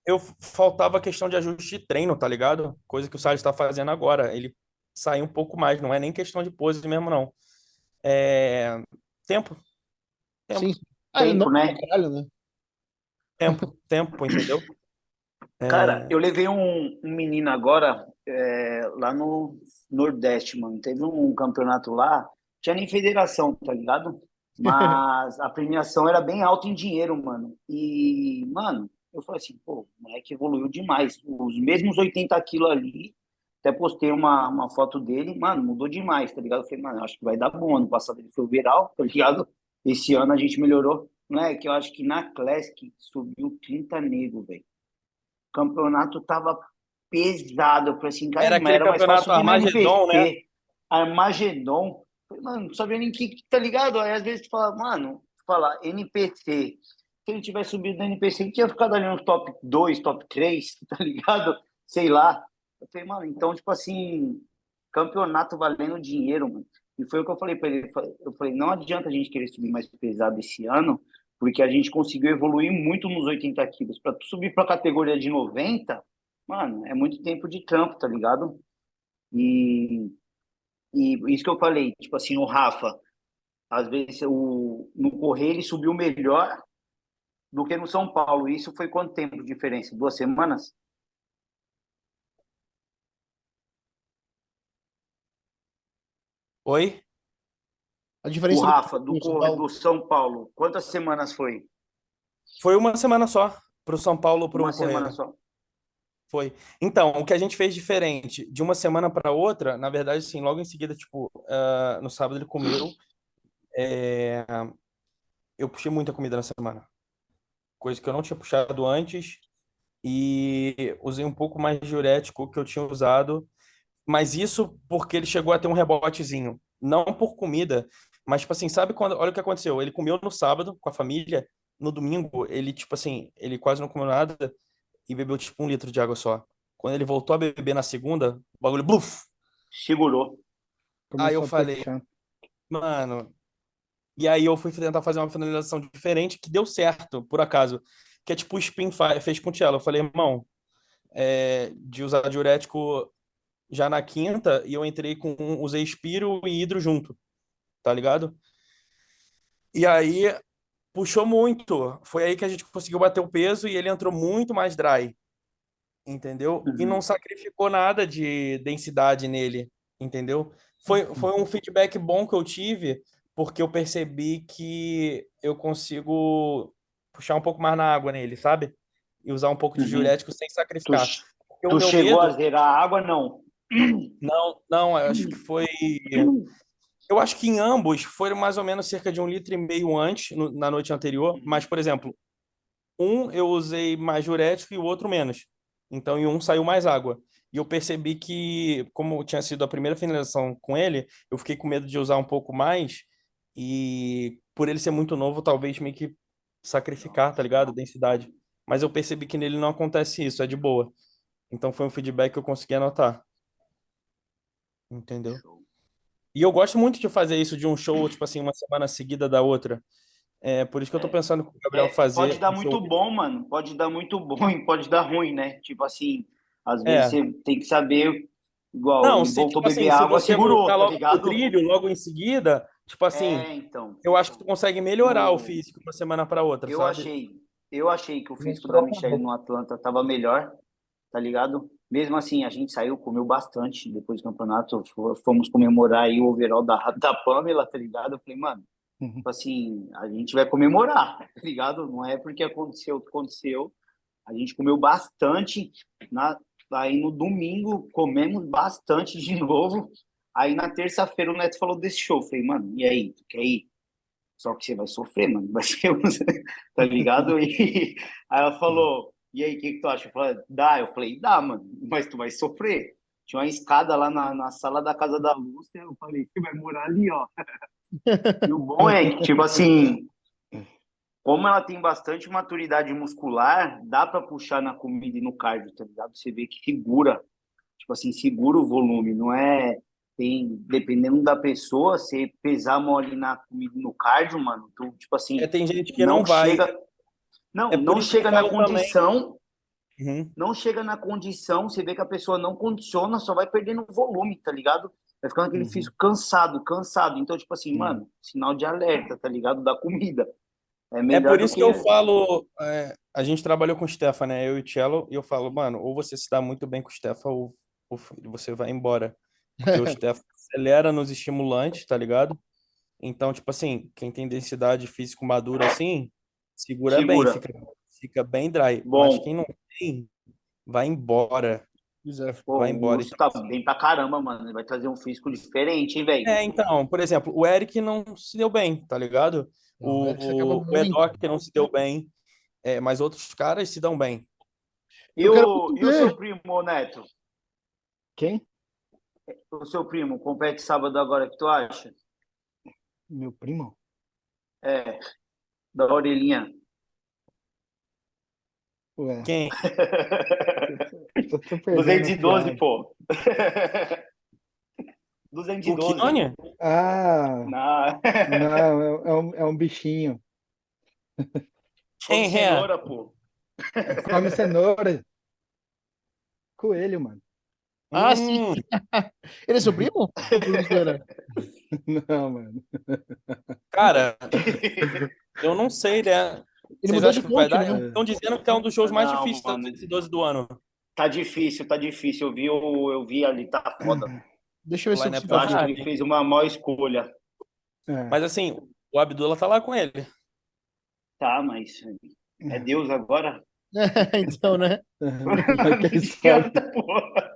Eu faltava a questão de ajuste de treino, tá ligado? Coisa que o Salles está fazendo agora. Ele sai um pouco mais, não é nem questão de pose mesmo, não. É... Tempo, Tempo. Sim. Ah, Tempo, não, né? caralho, né? tempo, tempo, entendeu? É, Cara, eu levei um, um menino agora é, lá no Nordeste, mano. Teve um campeonato lá, tinha nem federação, tá ligado? Mas a premiação era bem alta em dinheiro, mano. E, mano, eu falei assim, pô, o moleque evoluiu demais. Os mesmos 80 quilos ali, até postei uma, uma foto dele, mano, mudou demais, tá ligado? Eu falei, mano, acho que vai dar bom. Ano passado ele foi o viral, tá ligado? Esse ano a gente melhorou. Não é que eu acho que na Classic subiu 30 nego, velho. O campeonato tava pesado. Eu falei assim, cara, Era aquele mais fácil campeonato Armagedon, né? Armagedon. Falei, Mano, não sabia nem que, tá ligado? Aí às vezes tu fala, mano, tu fala NPC. Se ele tivesse subido na NPC, ele tinha ficado ali no top 2, top 3, tá ligado? Sei lá. Eu falei, mano, então, tipo assim, campeonato valendo dinheiro, mano. E foi o que eu falei pra ele. Eu falei, não adianta a gente querer subir mais pesado esse ano, porque a gente conseguiu evoluir muito nos 80 quilos. Tu subir pra categoria de 90, mano, é muito tempo de trampo, tá ligado? E, e isso que eu falei, tipo assim, o Rafa, às vezes o, no correr ele subiu melhor do que no São Paulo. Isso foi quanto tempo de diferença? Duas semanas? Oi? A O diferença Rafa, do, do São Paulo. do São Paulo, quantas semanas foi? Foi uma semana só pro São Paulo pro Uma Correia. semana só. Foi. Então, o que a gente fez diferente de uma semana para outra, na verdade, assim, logo em seguida, tipo, ah, no sábado ele comeu. é, eu puxei muita comida na semana, coisa que eu não tinha puxado antes, e usei um pouco mais de diurético que eu tinha usado, mas isso porque ele chegou a ter um rebotezinho, não por comida, mas tipo assim, sabe quando, olha o que aconteceu, ele comeu no sábado com a família, no domingo ele tipo assim, ele quase não comeu nada e bebeu tipo um litro de água só. Quando ele voltou a beber na segunda, o bagulho, bluf! Segurou. Aí eu Começou falei, puxar. Mano, e aí eu fui tentar fazer uma finalização diferente que deu certo, por acaso. Que é tipo o Spin fez com o Tchelo. Eu falei, irmão, é, de usar diurético já na quinta, e eu entrei com, usei Spiro e Hidro junto, tá ligado? E aí puxou muito. Foi aí que a gente conseguiu bater o peso e ele entrou muito mais dry, entendeu? E Uhum. não sacrificou nada de densidade nele, entendeu? Foi, foi um feedback bom que eu tive, porque eu percebi que eu consigo puxar um pouco mais na água nele, sabe? E usar um pouco de Uhum. diurético sem Tu, sacrificar. Tu meu chegou a medo, zerar a água? Não. não, não, eu acho que foi. Eu acho que em ambos foram mais ou menos cerca de um litro e meio antes, no- na noite anterior. Mas, por exemplo, um eu usei mais diurético e o outro menos. Então, em um saiu mais água. E eu percebi que, como tinha sido a primeira finalização com ele, eu fiquei com medo de usar um pouco mais. E por ele ser muito novo, talvez meio que sacrificar, tá ligado? Densidade. Mas eu percebi que nele não acontece isso, é de boa. Então foi um feedback que eu consegui anotar. Entendeu? E eu gosto muito de fazer isso de um show, tipo assim, uma semana seguida da outra. É por isso que eu tô pensando com o Gabriel É, fazer pode dar um muito show. bom, mano. Pode dar muito bom e pode dar ruim, né? Tipo assim, às É. vezes você tem que saber, igual, Não, se, voltou tipo assim, beber se água, você segurou, tá ligado? trilho, logo em seguida, tipo assim, É, então. eu acho que tu consegue melhorar o físico uma semana para outra, Eu sabe? achei, eu achei que o físico da troca Michelle no Atlanta tava melhor, tá ligado? Mesmo assim, a gente saiu, comeu bastante depois do campeonato, fo- fomos comemorar aí o overall da, da Pamela, tá ligado? Eu falei, mano, Uhum. tipo assim, a gente vai comemorar, tá ligado? Não é porque aconteceu o que aconteceu. A gente comeu bastante, na, aí no domingo comemos bastante de novo. Aí na terça-feira o Neto falou desse show. Eu falei, mano, e aí, tu quer ir? Só que você vai sofrer, mano. Vai ser, tá ligado? E aí ela falou, e aí, o que, que tu acha? Eu falei, dá. Eu falei, dá, mano, mas tu vai sofrer. Tinha uma escada lá na, na sala da casa da Lúcia. Eu falei, você vai morar ali, ó. E o bom é que, tipo assim, como ela tem bastante maturidade muscular, dá pra puxar na comida e no cardio, tá ligado? Você vê que segura, tipo assim, segura o volume, não é tem, dependendo da pessoa, você pesar ali na comida no cardio, mano, tu, tipo assim, É, tem gente que não, vai. chega, não, É não chega na condição, Uhum. não chega na condição, você vê que a pessoa não condiciona, só vai perdendo volume, tá ligado? Vai ficando aquele Uhum. físico cansado, cansado. Então, tipo assim, Uhum. mano, sinal de alerta, tá ligado? Da comida. É É por isso que que eu falo, é, a gente trabalhou com o Stefan, né? Eu e o Cello, e eu falo, mano, ou você se dá muito bem com o Stefan, ou, ou você vai embora. Porque o Stefan acelera nos estimulantes, tá ligado? Então, tipo assim, quem tem densidade físico madura assim, segura, Segura. bem, fica, fica bem dry. Bom. Mas quem não tem, vai embora. Pô, vai o embora, Lúcio então, tá bem pra caramba, mano. Ele vai trazer um físico diferente, hein, velho? É, então, por exemplo, o Eric não se deu bem, tá ligado? O, o o. Edoc não se deu bem, é, mas outros caras se dão bem. E, Eu o, e o seu primo, Neto? Quem? O seu primo compete sábado agora, o que tu acha? Meu primo? É, da orelhinha. Ué, Quem? tô, tô perdendo a 212, piada. pô. O 212. Kione? Ah, Não. não, é, é um, é um bichinho. Quem Come é? cenoura, pô. Come cenoura. Coelho, mano. Ah, sim. Hum, Ele é seu primo? Não, mano. cara, eu não sei, né? Ele Vocês acham que vai dar? né? Estão dizendo que é um dos shows mais Não, difíceis da mano. 2012 do ano. Tá difícil, tá difícil. Eu vi, eu, eu vi ali, tá foda. Deixa eu ver se eu consigo Eu tá acho que ele fez uma má escolha. É, Mas assim, o Abdullah tá lá com ele. Tá, mas é Deus agora? então, né? Piada, porra.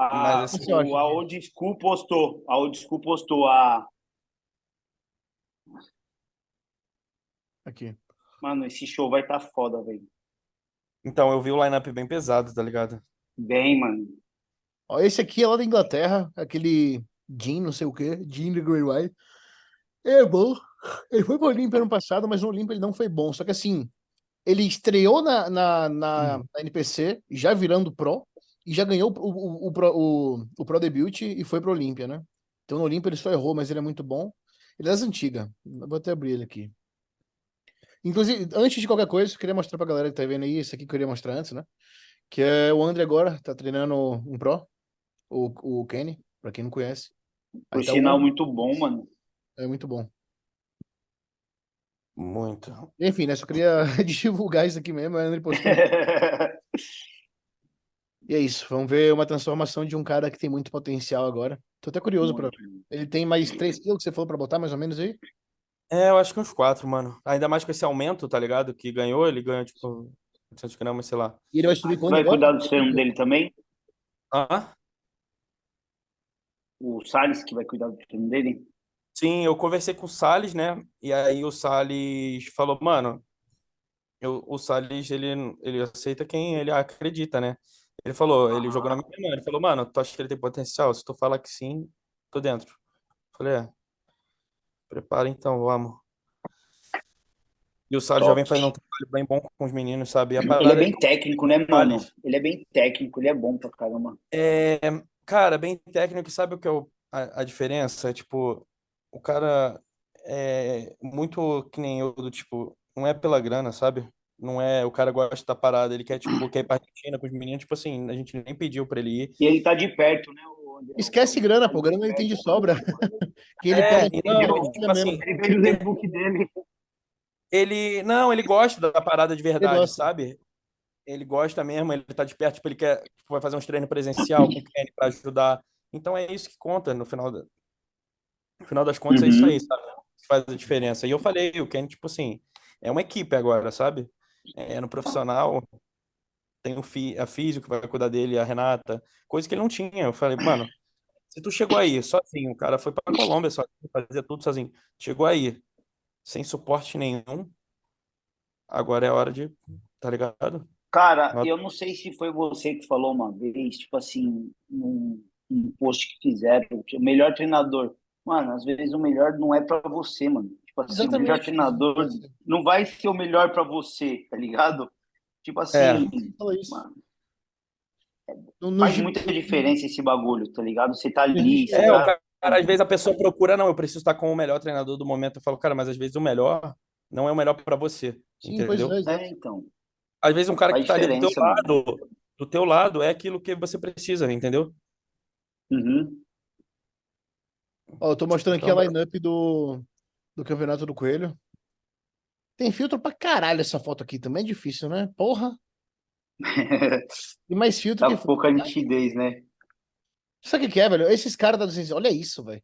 A, Mas, assim, o, a Old School postou. A Old School postou a. Aqui. Mano, esse show vai tá foda, velho. Então, eu vi o line-up bem pesado, tá ligado? Bem, mano. Ó, esse aqui é lá da Inglaterra, aquele Jean, não sei o quê, Jean the Grey White. É bom. Ele foi pro Olímpia ano passado, mas no Olímpia ele não foi bom. Só que assim, ele estreou na, na, na, Hum. na NPC, já virando Pro, e já ganhou o, o, o, Pro- o, o Pro Debut e foi pro Olímpia, né? Então no Olímpia ele só errou, mas ele é muito bom. Ele é das antigas. Vou até abrir ele aqui. Inclusive, antes de qualquer coisa, eu queria mostrar pra galera que tá vendo aí, esse aqui que eu queria mostrar antes, né? Que é o André agora, tá treinando um Pro, o, o Kenny, pra quem não conhece. Tá o sinal, André, muito bom, mano. é muito bom. Muito. Enfim, né? Só queria divulgar isso aqui mesmo, ele postou. E é isso, vamos ver uma transformação de um cara que tem muito potencial agora. Tô até curioso pra Muito. Ele tem mais 3 quilos que você falou pra botar, mais ou menos aí? É, eu acho que uns quatro, mano. Ainda mais com esse aumento, tá ligado? Que ganhou, ele ganhou, tipo, 800 gramas, sei lá. E ele vai subir quando Vai agora? cuidar do treino dele também? Ah, O Salles que vai cuidar do treino dele? sim, eu conversei com o Salles, né? E aí o Salles falou, mano, eu, o Salles, ele, ele aceita quem ele acredita, né? Ele falou, ele jogou na minha mão, ele falou, mano, tu acha que ele tem potencial? Se tu falar que sim, tô dentro. Falei, é, prepara então, vamos. E o Salles já vem fazendo um trabalho bem bom com os meninos, sabe? Ele é bem técnico, né, mano? Ele é bem técnico, ele é bom pra caramba. É, cara, bem técnico, e sabe o que eu a, a diferença? Tipo, o cara é muito que nem eu, do tipo, não é pela grana, sabe? Não é, o cara gosta da parada, ele quer, tipo, quer ir pra Argentina com os meninos, tipo assim, a gente nem pediu pra ele ir. E ele tá de perto, né? o André? Esquece grana, tá pô. de Grana ele tem de sobra. Que ele É, pega e não, ele tipo assim. Ele fez o e-book dele. ele, não, ele gosta da parada de verdade, sabe? Ele gosta mesmo, ele tá de perto, tipo, ele quer, tipo, vai fazer uns treinos presencial com o Kenny pra ajudar. Então é isso que conta no final da, no final das contas é isso Uhum. aí, sabe? Que faz a diferença. E eu falei, o Kenny, tipo assim, é uma equipe agora, sabe? É no profissional, tem o fi, a físico que vai cuidar dele, a Renata, coisa que ele não tinha. Eu falei, mano, se tu chegou aí sozinho, o cara foi pra Colômbia sozinho, fazia tudo sozinho, chegou aí sem suporte nenhum, agora é hora de, tá ligado? Cara, Nota- eu não sei se foi você que falou uma vez, tipo assim, num, num post que fizeram, o melhor treinador. Mano, às vezes o melhor não é pra você, mano. Tipo assim, o melhor Exatamente. treinador não vai ser o melhor pra você, tá ligado? Tipo assim, É. Fala isso. mano, No, no faz gi- muita diferença esse bagulho, tá ligado? Você tá ali, você É, o tá... cara, às vezes a pessoa procura, não, eu preciso estar com o melhor treinador do momento. Eu falo, cara, mas às vezes o melhor não é o melhor pra você, Sim, pois entendeu? é. exato. É, então. Às vezes um cara Faz que tá ali do teu mano. lado, do teu lado, é aquilo que você precisa, entendeu? Uhum. Ó, eu tô mostrando aqui Então, a line-up do, do Campeonato do Coelho. Tem filtro pra caralho essa foto aqui, também é difícil, né? Porra. E mais filtro Tá que pouca nitidez, né? Sabe o que que é, velho? Esses caras da 200... Olha isso, velho.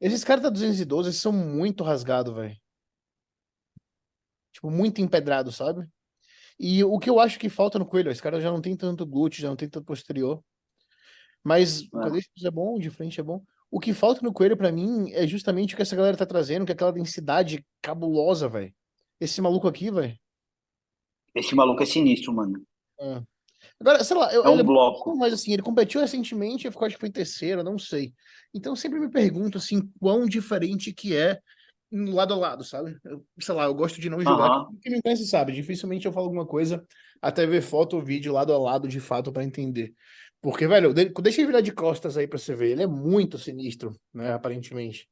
Esses caras da 212 são muito rasgados, velho. Tipo, muito empedrados, sabe? E o que eu acho que falta no Coelho, esse cara já não tem tanto glúteo, já não tem tanto posterior. Mas o É. quadríceps é bom, de frente é bom. O que falta no Coelho, pra mim, é justamente o que essa galera tá trazendo, que é aquela densidade cabulosa, velho. Esse maluco aqui, velho. Esse maluco é sinistro, mano. É. Agora, sei lá, eu, É um ele bloco. mas assim, ele competiu recentemente, eu acho que foi terceiro, não sei. Então eu sempre me pergunto, assim, quão diferente que é lado a lado, sabe? Eu, sei lá, eu gosto de não julgar. Aham. Quem me conhece sabe, dificilmente eu falo alguma coisa até ver foto ou vídeo lado a lado de fato pra entender. Porque, velho, de- deixa ele virar de costas aí pra você ver. Ele é muito sinistro, né, aparentemente.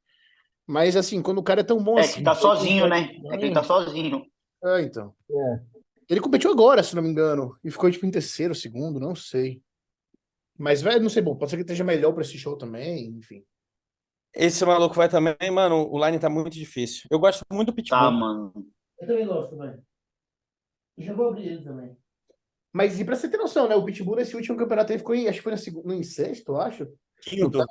Mas, assim, quando o cara é tão bom É assim. que tá sozinho, né? É que ele tá sozinho. É, então. É. Ele competiu agora, se não me engano. E ficou, tipo, em terceiro, segundo, não sei. Mas, velho, não sei, bom, pode ser que esteja melhor pra esse show também, enfim. Esse maluco vai também, mano, o line tá muito difícil. Eu gosto muito do Pitbull. Tá, mano. Eu também gosto, velho. Já vou abrir ele também. Mas e pra você ter noção, né? O Pitbull nesse último campeonato ele ficou em, acho que foi na segunda, em sexto, eu acho. Quinto.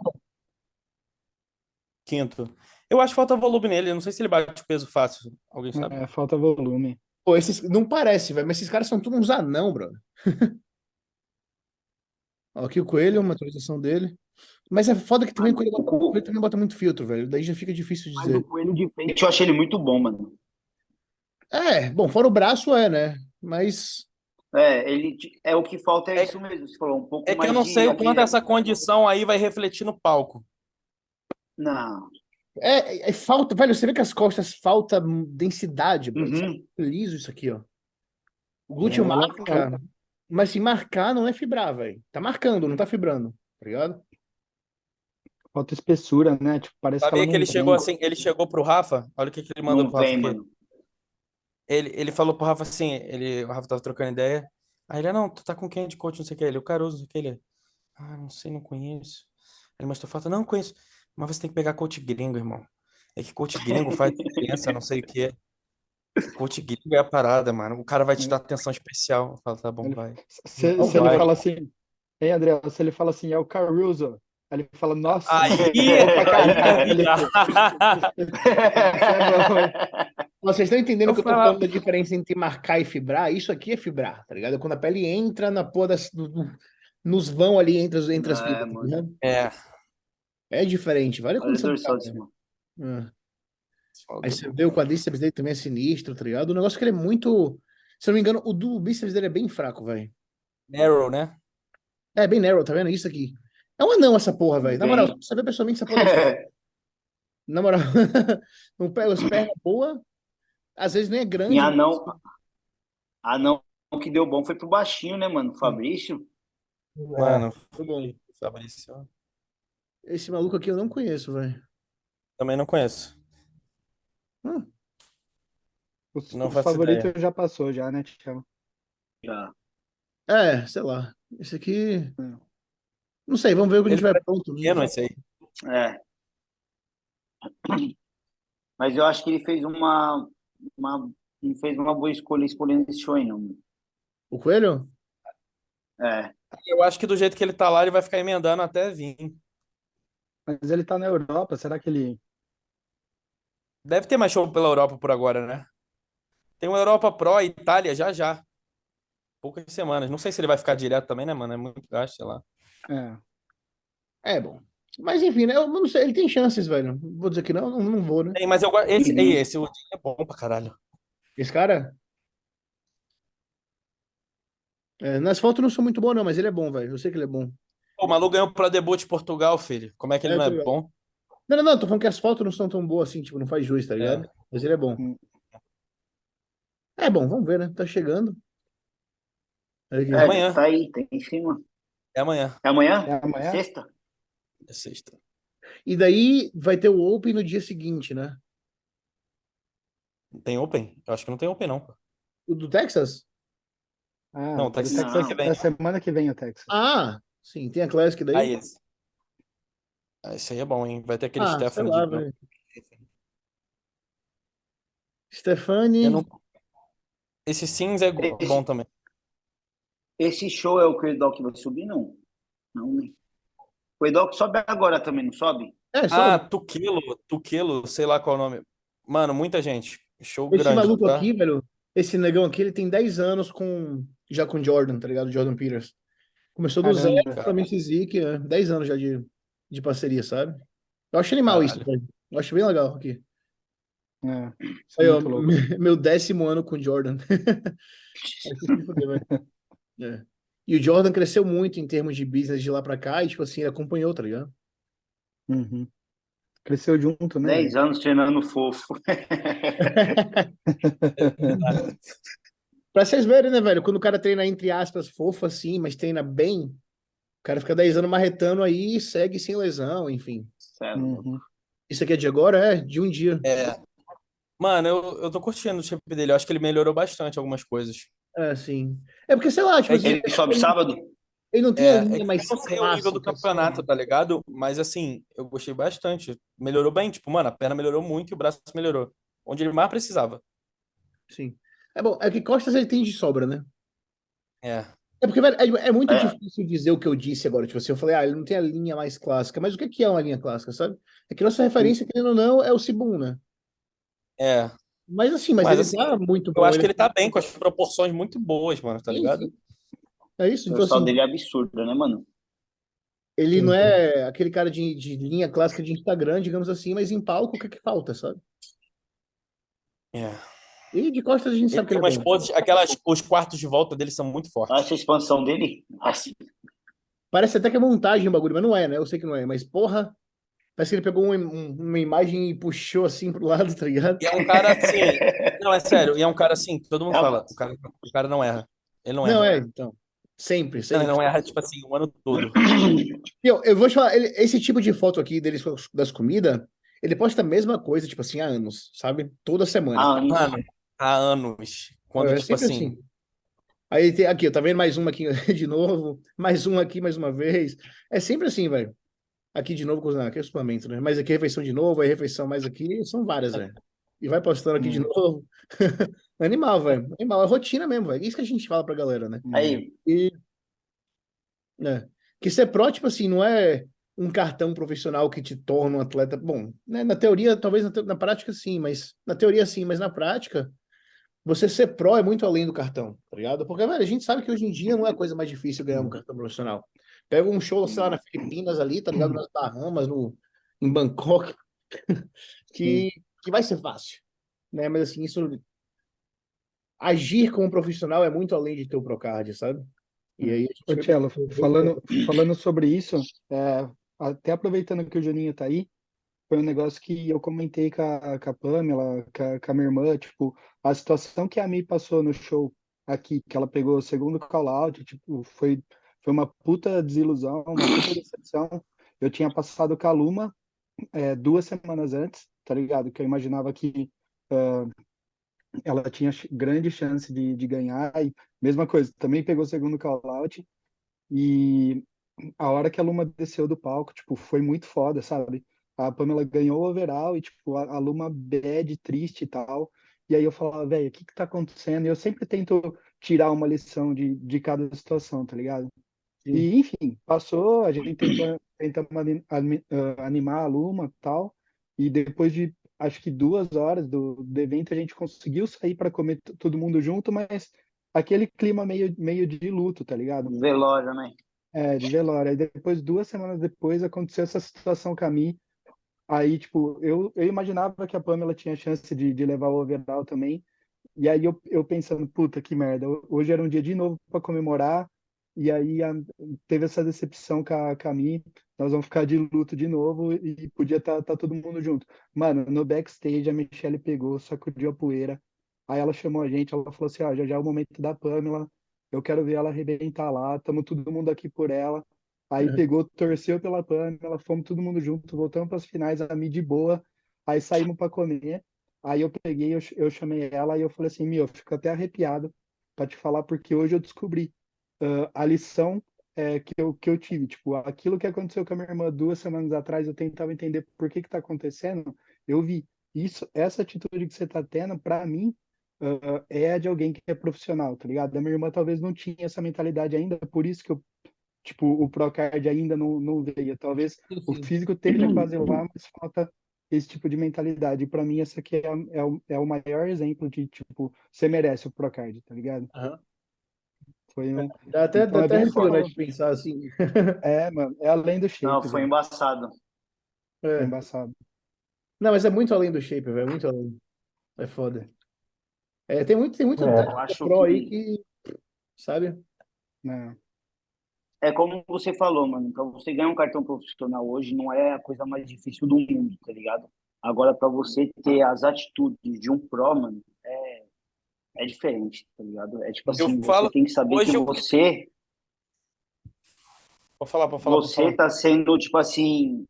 Quinto. Eu acho que falta volume nele. Eu não sei se ele bate o peso fácil. Alguém sabe? É, falta volume. Pô, esses. Não parece, velho, mas esses caras são todos uns anão, brother. Ó, aqui o Coelho, uma atualização dele. Mas é foda que também o Coelho bota, o Coelho também bota muito filtro, velho. Daí já fica difícil de Mas dizer. o coelho de frente eu achei ele muito bom, mano. É, bom, fora o braço é, né? Mas. É, ele é o que falta é É- isso mesmo. Você falou um pouco É que mais eu não sei o quanto essa condição aí vai refletir no palco. Não. É, é, é falta, velho, você vê que as costas falta densidade. Uhum. liso isso aqui, ó. O glúteo É, marca, mas se marcar não é fibrar, velho. Tá marcando, não tá fibrando, tá ligado? Falta espessura, né? Tipo, parece que Sabia ela que ele chegou assim, ele chegou pro Rafa, olha o que, que ele mandou Não pro Rafa mano. Ele, ele falou pro Rafa assim, ele, o Rafa tava trocando ideia. Aí ele, não, tu tá com quem de coach, não sei o que. Ele, o Caruso, não sei o que. Ele, ah, não sei, não conheço. Ele, mas tu falta, não conheço. Mas você tem que pegar coach gringo, irmão. É que coach gringo faz diferença, não sei o que. Coach gringo é a parada, mano. O cara vai te dar atenção especial. Eu falo, tá bom, Ele- vai. Se, se ele vai. fala assim, hein, André, se ele fala assim, é o Caruso, aí ele fala, nossa, Aí, bom pra caralho. aí, é bom, hein? Vocês estão entendendo Eu que eu tô falando da diferença entre marcar e fibrar? Isso aqui é fibrar, tá ligado? É Quando a pele entra na porra das, no- no- nos vão ali entre as, entre as É, fibras, ligado? É. É diferente, vale a Olha o condição do dorsal cara, desse mano. né? É. Aí você vê o quadríceps dele também é sinistro, tá ligado? O negócio é que ele é muito. Se eu não me engano, o do bíceps dele é bem fraco, velho. Narrow, né? É bem narrow, tá vendo? Isso aqui. É um anão essa porra, velho. Na moral, você vê pessoalmente essa porra. é- Na moral, não pega as pernas boas, às vezes nem é grande. E anão. Anão que deu bom foi pro baixinho, né, mano? Fabrício. Mano, Foi bom. Fabrício. Esse maluco aqui eu não conheço, velho. Também não conheço. Hum, Os, Não os faço favoritos ideia. já passou, já, né, Tiago? Já. é, sei lá. Esse aqui. É. Não sei, vamos ver o que a gente vai pronto. né? Pequeno esse aí. É. Mas eu acho que ele fez uma, uma, não fez uma boa escolha escolhendo esse não. O Coelho? É. Eu acho que do jeito que ele tá lá, ele vai ficar emendando até vir. Mas ele tá na Europa, será que ele. Deve ter mais show pela Europa por agora, né? Tem uma Europa Pro Itália já já. Poucas semanas. Não sei se ele vai ficar direto também, né, mano? É muito gasto, sei lá. É. É bom. Mas enfim, né? Eu não sei, ele tem chances, velho. Vou dizer que não, não, não vou, né? Tem, mas eu. Esse, Uhum. esse Odin é bom pra caralho. Esse cara? É, nas fotos não sou muito bom, não, mas ele é bom, velho. Eu sei que ele é bom. Pô, o maluco ganhou pra debut de Portugal, filho. Como é que ele É, não é bom? Não, não, não, tô falando que as fotos não são tão boas assim, tipo, não faz jus, tá ligado? Mas ele é bom. É bom, vamos ver, né? Tá chegando. É, amanhã. tá aí, tá em cima. É amanhã. É amanhã? É amanhã? Sexta? É sexta. E daí vai ter o Open no dia seguinte, né? Tem Open? Eu acho que não tem Open, não. O do Texas? Ah, Não, o Texas Texas semana que vem. É semana que vem o Texas. Ah, sim, tem a Classic daí. Ah, esse. Ah, esse aí é bom, hein? Vai ter aquele Ah, sei Stephanie lá, de. Stefani. Não- Esse Sims é Esse- bom também. Esse show é o que o vai subir, não? Não, né? O Edoc sobe agora também, não sobe? É, só Ah, Tuquilo, Tuquilo, sei lá qual é o nome. Mano, muita gente. Show esse grande, maluco tá? aqui, velho. Esse negão aqui, ele tem 10 anos com já com Jordan, tá ligado? Jordan Peters. Começou do Caramba. zero pra Missy Zeke, é, 10 anos já de, de parceria, sabe? Eu acho animal isso, Caralho. velho. Eu acho bem legal aqui. É, isso Aí, ó, meu décimo ano com Jordan. É. E o Jordan cresceu muito em termos de business de lá pra cá e, tipo assim, ele acompanhou, tá ligado? Uhum. Cresceu junto, né? 10 anos treinando fofo. Pra vocês verem, né, velho? Quando o cara treina, entre aspas, fofo assim, mas treina bem, o cara fica 10 anos marretando aí e segue sem lesão, enfim. Uhum. Isso aqui é de agora? É, de um dia. É. Mano, eu, eu tô curtindo o shape dele. Eu acho que ele melhorou bastante algumas coisas. É, sim. É porque, sei lá, tipo É assim, Ele sobe sábado? ele não tem É, a linha é mais eu não sei o nível do assim. campeonato, tá ligado? Mas assim, eu gostei bastante. Melhorou bem, tipo, mano, a perna melhorou muito e o braço melhorou. Onde ele mais precisava. Sim. É bom, é que Costas ele tem de sobra, né? É. É porque, velho, é, é muito É. difícil dizer o que eu disse agora. Tipo assim, eu falei, ah, ele não tem a linha mais clássica. Mas o que que é uma linha clássica, sabe? É que nossa referência, querendo ou não, é o Sibum, né? É. Mas assim, mas, Mas, ele assim, tá muito Eu bom. acho que ele tá bem, com as proporções muito boas, mano, tá Sim, ligado? sim. É isso, O então salto assim, dele é absurdo, né, mano? ele não Sim, é aquele cara de, de linha clássica de Instagram, digamos assim, mas em palco, o que que falta, sabe? É. E de costas a gente Ele sabe que ele é poses, aquelas, os quartos de volta dele são muito fortes. Essa expansão dele, assim, Parece até que é montagem o bagulho, mas não é, né? Eu sei que não é, mas porra, parece que ele pegou um- um- uma imagem e puxou assim pro lado, tá ligado? E é um cara assim. Não, é sério. E é um cara assim, que todo mundo É, fala. O cara, o cara não erra. Ele não, Não, erra. é, então. Sempre, Não, sempre. ele não erra, tipo assim, o ano todo. Eu, eu vou te falar, ele- esse tipo de foto aqui deles das comidas, ele posta a mesma coisa, tipo assim, há anos, sabe? Toda semana. ah, Mano, há anos. Quando, É tipo sempre assim. Aí tem aqui, tá vendo mais uma aqui de novo, mais um aqui mais uma vez. É sempre assim, velho. Aqui de novo, não, aqui é o suplemento, né? Mais aqui refeição de novo, aí refeição mais aqui, são várias, velho. E vai postando aqui de Hum. novo. Animal, velho. Animal, é rotina mesmo, velho. Isso que a gente fala pra galera, né? aí, E, né? Que ser pró, tipo assim, não é um cartão profissional que te torna um atleta. Bom, né, na teoria, talvez na, te- na prática sim, mas na teoria sim, mas na prática, você ser pró é muito além do cartão, tá ligado? Porque, velho, a gente sabe que hoje em dia não é a coisa mais difícil ganhar um cartão profissional. Pega um show, sei lá, na Filipinas ali, tá ligado? Nas Bahamas, no, em Bangkok, que, que vai ser fácil, né? Mas assim, isso. Agir como profissional é muito além de ter o Procard, sabe? E aí Ô, Tchelo, falando, falando sobre isso, é, até aproveitando que o Juninho tá aí, foi um negócio que eu comentei com a, com a Pamela, com a, com a minha irmã, tipo, a situação que a Mi passou no show aqui, que ela pegou o segundo call-out, tipo, foi, foi uma puta desilusão, uma puta decepção. eu tinha passado com a Luma é, duas semanas antes, tá ligado? Que eu imaginava que uh, ela tinha grande chance de, de ganhar. E mesma coisa, também pegou o segundo call-out. E a hora que a Luma desceu do palco, tipo, foi muito foda, sabe? A Pamela ganhou o overall e, tipo, a, a Luma bad, triste e tal. E aí eu falava, velho, o que que tá acontecendo? E eu sempre tento tirar uma lição de, de cada situação, tá ligado? Sim. E, enfim, passou, a gente tentou, tentamos ah, animar a Luma e tal. E depois de, acho que duas horas do, do evento, a gente conseguiu sair para comer todo mundo junto, mas aquele clima meio, meio de luto, tá ligado? Velório, né? É, de velório. Aí depois, duas semanas depois, aconteceu essa situação com a Mi. Aí, tipo, eu, eu imaginava que a Pamela tinha chance de, de levar o overall também. E aí eu, eu pensando, puta, que merda. Hoje era um dia de novo para comemorar. E aí a, teve essa decepção com a, com a Mi. Nós vamos ficar de luto de novo e podia estar tá, tá todo mundo junto. Mano, no backstage a Michelle pegou, sacudiu a poeira. Aí ela chamou a gente, ela falou assim, ó, já já é o momento da Pamela eu quero ver ela arrebentar lá, estamos todo mundo aqui por ela. Aí é. pegou, torceu pela Pamela, fomos todo mundo junto, voltamos para as finais, a mim de boa. Aí saímos para comer. Aí eu peguei, eu, eu chamei ela e eu falei assim, meu, eu fico até arrepiado para te falar, porque hoje eu descobri uh, a lição é, que, eu, que eu tive. Tipo, aquilo que aconteceu com a minha irmã duas semanas atrás, eu tentava entender por que que tá acontecendo, eu vi. Isso, essa atitude que você tá tendo, para mim, uh, é de alguém que é profissional, tá ligado? A minha irmã talvez não tinha essa mentalidade ainda, por isso que eu, tipo, o Procard ainda não, não veio. Talvez o físico esteja quase lá, mas falta esse tipo de mentalidade. E para mim, essa aqui é, é, o, é o maior exemplo de, tipo, você merece o Procard, tá ligado? Uhum. Foi um... Dá até, então, dá é até de pensar assim. é, mano, é além do shape. Não, foi velho. embaçado. É. Foi embaçado. Não, mas é muito além do shape, velho. É muito além. É foda. É, tem muito, tem muito é, acho pro que... aí que, sabe? É. é como você falou, mano. Para você ganhar um cartão profissional hoje não é a coisa mais difícil do mundo, tá ligado? Agora, para você ter as atitudes de um pro, mano, é, é diferente, tá ligado? É tipo assim, eu falo, você tem que saber que eu... você. Pode falar, pode falar. Você tá sendo, tipo assim,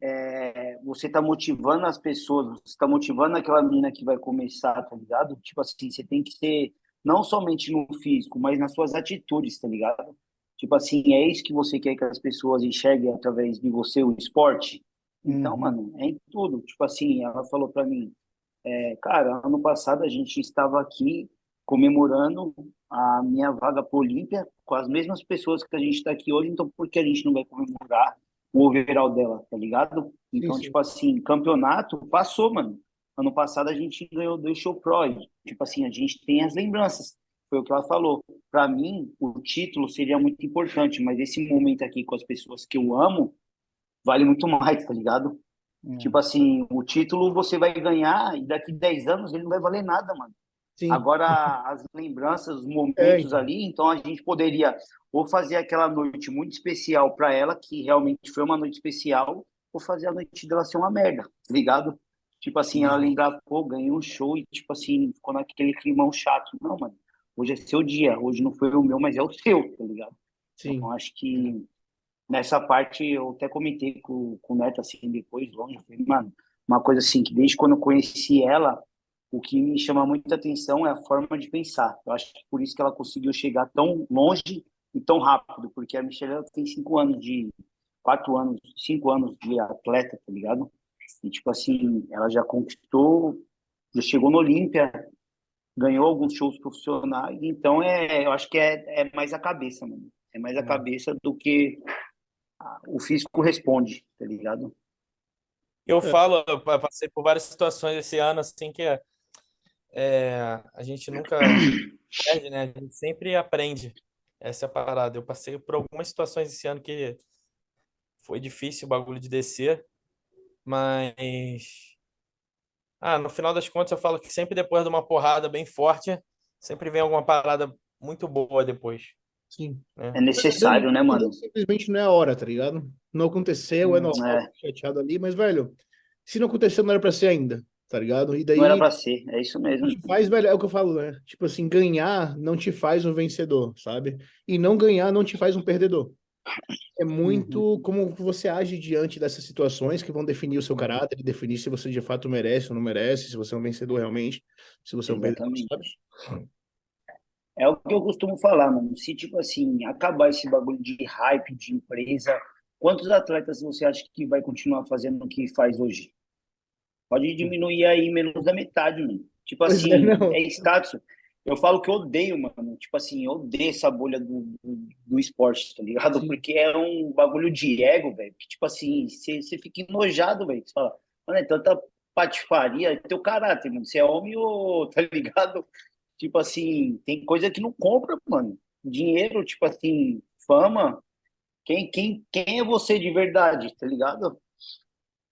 é, você tá motivando as pessoas, você tá motivando aquela menina que vai começar, tá ligado? Tipo assim, você tem que ser não somente no físico, mas nas suas atitudes, tá ligado? Tipo assim, é isso que você quer que as pessoas enxerguem através de você, o esporte? Então, uhum. mano, é em tudo. Tipo assim, ela falou para mim, é, cara, ano passado a gente estava aqui comemorando a minha vaga pro Olímpia com as mesmas pessoas que a gente está aqui hoje, então por que a gente não vai comemorar o overall dela, tá ligado? Então, tipo assim, campeonato passou, mano. Ano passado a gente ganhou dois show pro. Tipo assim, a gente tem as lembranças. Foi o que ela falou. Para mim, o título seria muito importante, mas esse momento aqui com as pessoas que eu amo vale muito mais, tá ligado? Hum. Tipo assim, o título você vai ganhar e daqui 10 anos ele não vai valer nada, mano. Sim. Agora, as lembranças, os momentos é. ali, então a gente poderia ou fazer aquela noite muito especial para ela, que realmente foi uma noite especial, ou fazer a noite dela ser uma merda, tá ligado? Tipo assim, ela lembrar, pô, ganhei um show e, tipo assim, ficou naquele climão chato. Não, mano, hoje é seu dia, hoje não foi o meu, mas é o seu, tá ligado? Sim. Então, acho que nessa parte eu até comentei com, com o Neto, assim, depois, longe, eu falei, mano, uma coisa assim, que desde quando eu conheci ela, o que me chama muita atenção é a forma de pensar. Eu acho que por isso que ela conseguiu chegar tão longe e tão rápido, porque a Michelle tem cinco anos de quatro anos, cinco anos de atleta, tá ligado? E tipo assim, ela já conquistou, já chegou no Olímpia, ganhou alguns shows profissionais, então é, eu acho que é, é mais a cabeça, mano. É mais a é. cabeça do que o físico responde, tá ligado? Eu falo, eu passei por várias situações esse ano, assim, que é é, a gente nunca perde, né? A gente sempre aprende. Essa é a parada. Eu passei por algumas situações esse ano que foi difícil o bagulho de descer, mas ah, no final das contas eu falo que sempre depois de uma porrada bem forte, sempre vem alguma parada muito boa depois. Sim. Né? É necessário, né, mano? Simplesmente não é a hora, tá ligado? Não aconteceu, é hum, normal, é. chateado ali, mas, velho, se não aconteceu, não era pra ser ainda tá ligado? E daí. Não era pra ser, é isso mesmo. Faz, velho, é o que eu falo, né? Tipo assim, ganhar não te faz um vencedor, sabe? E não ganhar não te faz um perdedor. é muito como você age diante dessas situações que vão definir o seu caráter, definir se você de fato merece ou não merece, se você é um vencedor realmente, se você é um perdedor, sabe? É o que eu costumo falar, mano. Se, tipo assim, acabar esse bagulho de hype de empresa, quantos atletas você acha que vai continuar fazendo o que faz hoje? Pode diminuir aí menos da metade, mano. Tipo Pois assim, é, não. é status. Eu falo que eu odeio, mano. Tipo assim, eu odeio essa bolha do, do, do esporte, tá ligado? Porque é um bagulho de ego, velho. Que, tipo assim, você fica enojado, velho. Você fala, mano, é tanta patifaria, é teu caráter, mano. Você é homem ou, tá ligado? Tipo assim, tem coisa que não compra, mano. Dinheiro, tipo assim, fama. Quem, quem, quem é você de verdade, tá ligado?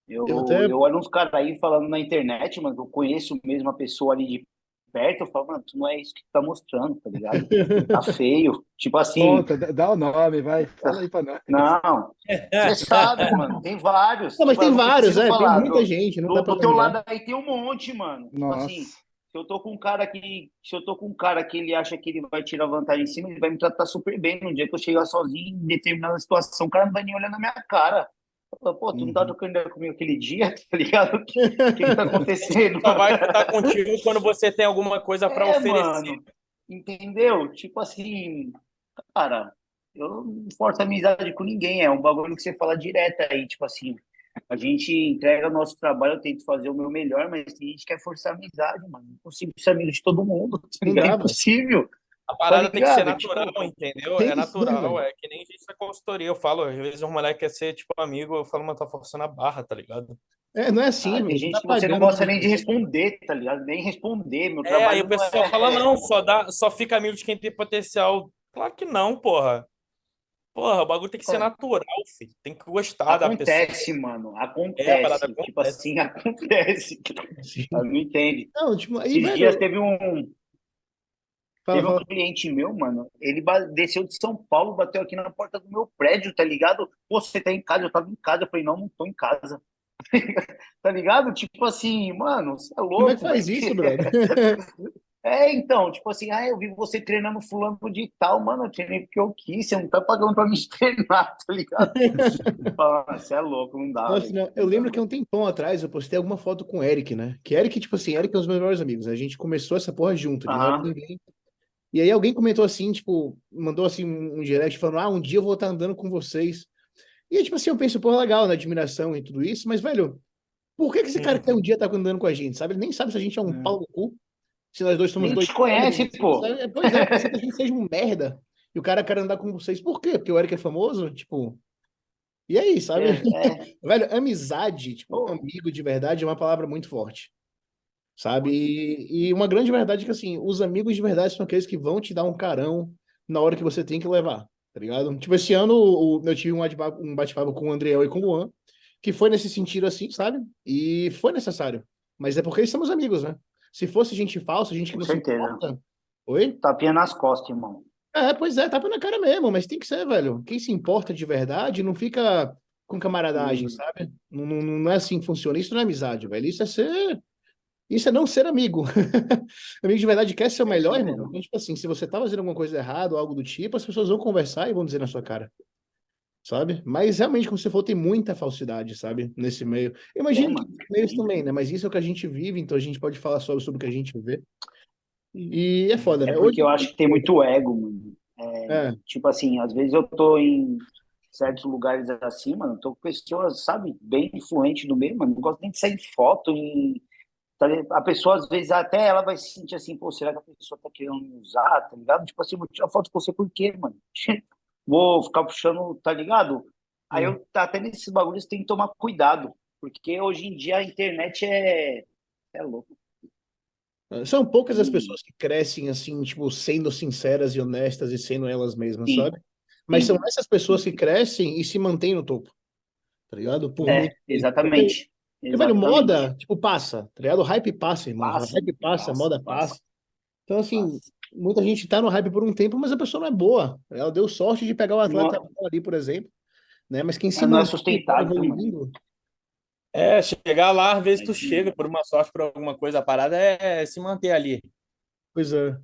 Eu, Eu até- eu olho uns caras aí falando na internet, mas eu conheço mesmo a pessoa ali de perto, eu falo, mano, tu não é isso que tu tá mostrando, tá ligado? Tá feio. Tipo assim, Conta, dá- o nome, vai. Fala aí pra nós. não. Você sabe, mano, tem vários. Não, mas Tipo, tem vários, é, tem falar, muita do- gente, não do, dá do teu lado aí tem um monte, mano. Tipo Nossa. assim, se eu tô com um cara que, se eu tô com um cara que ele acha que ele vai tirar vantagem em cima, ele vai me tratar super bem. No dia que eu chegar sozinho em determinada situação, o cara não vai nem olhar na minha cara. Falo, Pô, tu não tá Uhum. trocando ideia comigo aquele dia, tá ligado? O que, o que que tá acontecendo? Só vai estar contigo quando você tem alguma coisa para É, oferecer. mano, entendeu? Tipo assim, cara, eu não forço amizade com ninguém, é um bagulho que você fala direto aí, tipo assim, a gente entrega nosso trabalho, eu tento fazer o meu melhor, mas tem gente que quer forçar amizade, mano, não consigo ser amigo de todo mundo, tá ligado? É impossível. A parada tem que ser? Tipo, natural, entendeu? tem É ser, natural, é que nem gente da consultoria. Eu falo, às vezes um moleque quer ser, tipo, amigo, eu falo, mas tá forçando a barra, tá ligado? É, não é assim, Ah, tem gente tá que você não gosta pra- nem de responder, tá ligado? Nem responder, meu É, aí trabalho o não pessoal é... fala, não, só, dá, só fica amigo de quem tem potencial. Claro que não, porra. Porra, o bagulho tem que ser Porra. natural, filho. Tem que gostar da pessoa. Acontece, mano, É, a acontece, parada tipo acontece. assim, acontece. Não entende. Não, tipo, aí, Esses velho, dias teve um, fala, teve um fala. cliente meu, mano. Ele desceu de São Paulo, bateu aqui na porta do meu prédio, tá ligado? Pô, você tá em casa? Eu tava em casa. Eu falei, não, não tô em casa. Tá ligado? Tipo assim, mano, você é louco. Como é que faz velho. isso, brother? É, então, tipo assim, ah, eu vi você treinando fulano de tal, mano, eu treinei porque eu quis, você não tá pagando pra me treinar, tá ligado? "Ah, Você é louco, não dá, Nossa, velho." não, eu lembro que um tempão atrás eu postei alguma foto com o Eric, né? Que Eric, tipo assim, Eric é um dos meus melhores amigos. A gente começou essa porra junto, de Aham. nada ninguém. E aí alguém comentou assim, tipo, mandou assim um direct falando: ah, um dia eu vou estar andando com vocês. E aí, tipo assim, eu penso, porra, legal, na admiração e tudo isso, mas, velho, por que que esse cara quer um dia estar andando com a gente, sabe? Ele nem sabe se a gente é um É. pau no cu, se nós dois somos dois. te conhece, merda, pô. Pois é, ser que a gente seja um merda e o cara quer andar com vocês. Por quê? Porque o Eric é famoso? Tipo. E aí, sabe? É, é. Velho, amizade, tipo, amigo de verdade é uma palavra muito forte. Sabe? E, e uma grande verdade é que, assim, os amigos de verdade são aqueles que vão te dar um carão na hora que você tem que levar, tá ligado? Tipo, esse ano o- eu tive um bate-papo com o Andriel e com o Luan, que foi nesse sentido assim, sabe? E foi necessário. Mas é porque somos amigos, né? Se fosse gente falsa, gente que Com não se importa. Oi? Tapinha nas costas, irmão. É, pois é, tapa na cara mesmo, mas tem que ser, velho. Quem se importa de verdade não fica com camaradagem, Hum. sabe? Não, não, não é assim que funciona. Isso não é amizade, velho. Isso é ser. Isso é não ser amigo. amigo de verdade quer ser o É melhor, irmão. Então, tipo assim, se você tá fazendo alguma coisa errada ou algo do tipo, as pessoas vão conversar e vão dizer na sua cara. Sabe? Mas realmente, como você falou, tem muita falsidade, sabe? Nesse meio. Eu imagino Tem, que mano. nos meios também, né? Mas isso é o que a gente vive, então a gente pode falar só sobre o que a gente vê. E é foda, É né? porque eu Hoje- acho que tem muito ego, mano. É, Tipo assim, às vezes eu tô em certos lugares assim, mano, tô com pessoas, sabe, bem influentes do meio, mano, não gosto nem de sair foto e tá a pessoa às vezes até ela vai se sentir assim, pô, será que a pessoa tá querendo me usar, tá ligado? Tipo assim, vou tirar foto com você por quê, mano? Vou ficar puxando, tá ligado? Aí eu até nesses bagulhos tem que tomar cuidado, porque hoje em dia a internet é é louco. São poucas as Hum. pessoas que crescem assim, tipo, sendo sinceras e honestas e sendo elas mesmas, Sim. sabe? Mas Sim. são essas pessoas que crescem e se mantêm no topo, tá ligado? Por É, muito exatamente. Porque, velho, moda, tipo, passa, tá ligado? O hype passa, irmão. Passa, hype passa, passa, moda passa. passa. Então, assim, Passa. Muita gente tá no hype por um tempo, mas a pessoa não é boa. Ela deu sorte de pegar o atleta Não- bom ali, por exemplo, né? Mas quem se Não é sustentável, evoluindo, É, chegar lá, às vezes tu É chega por uma sorte, por alguma coisa, a parada é se manter ali. Pois é,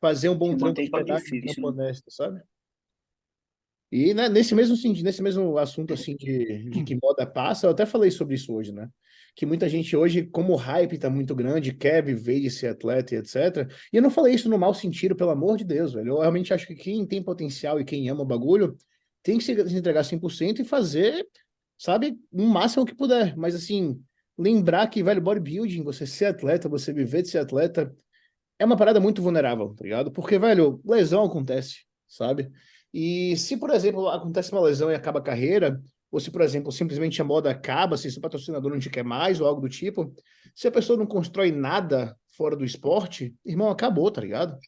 fazer um bom Se trampo de verdade, difícil, né? honesto, sabe? E né, nesse mesmo sentido, nesse mesmo assunto assim de, de que moda passa, eu até falei sobre isso hoje, né? Que muita gente hoje, como o hype tá muito grande, quer viver de ser atleta e etc. E eu não falei isso no mau sentido, pelo amor de Deus, velho. Eu realmente acho que quem tem potencial e quem ama o bagulho tem que se entregar 100% e fazer, sabe, o máximo que puder. Mas assim, lembrar que, velho, bodybuilding, você ser atleta, você viver de ser atleta, é uma parada muito vulnerável, tá ligado? Porque, velho, lesão acontece, sabe? E se, por exemplo, acontece uma lesão e acaba a carreira, ou se, por exemplo, simplesmente a moda acaba, se o patrocinador não te quer mais ou algo do tipo, se a pessoa não constrói nada fora do esporte, irmão, acabou, tá ligado?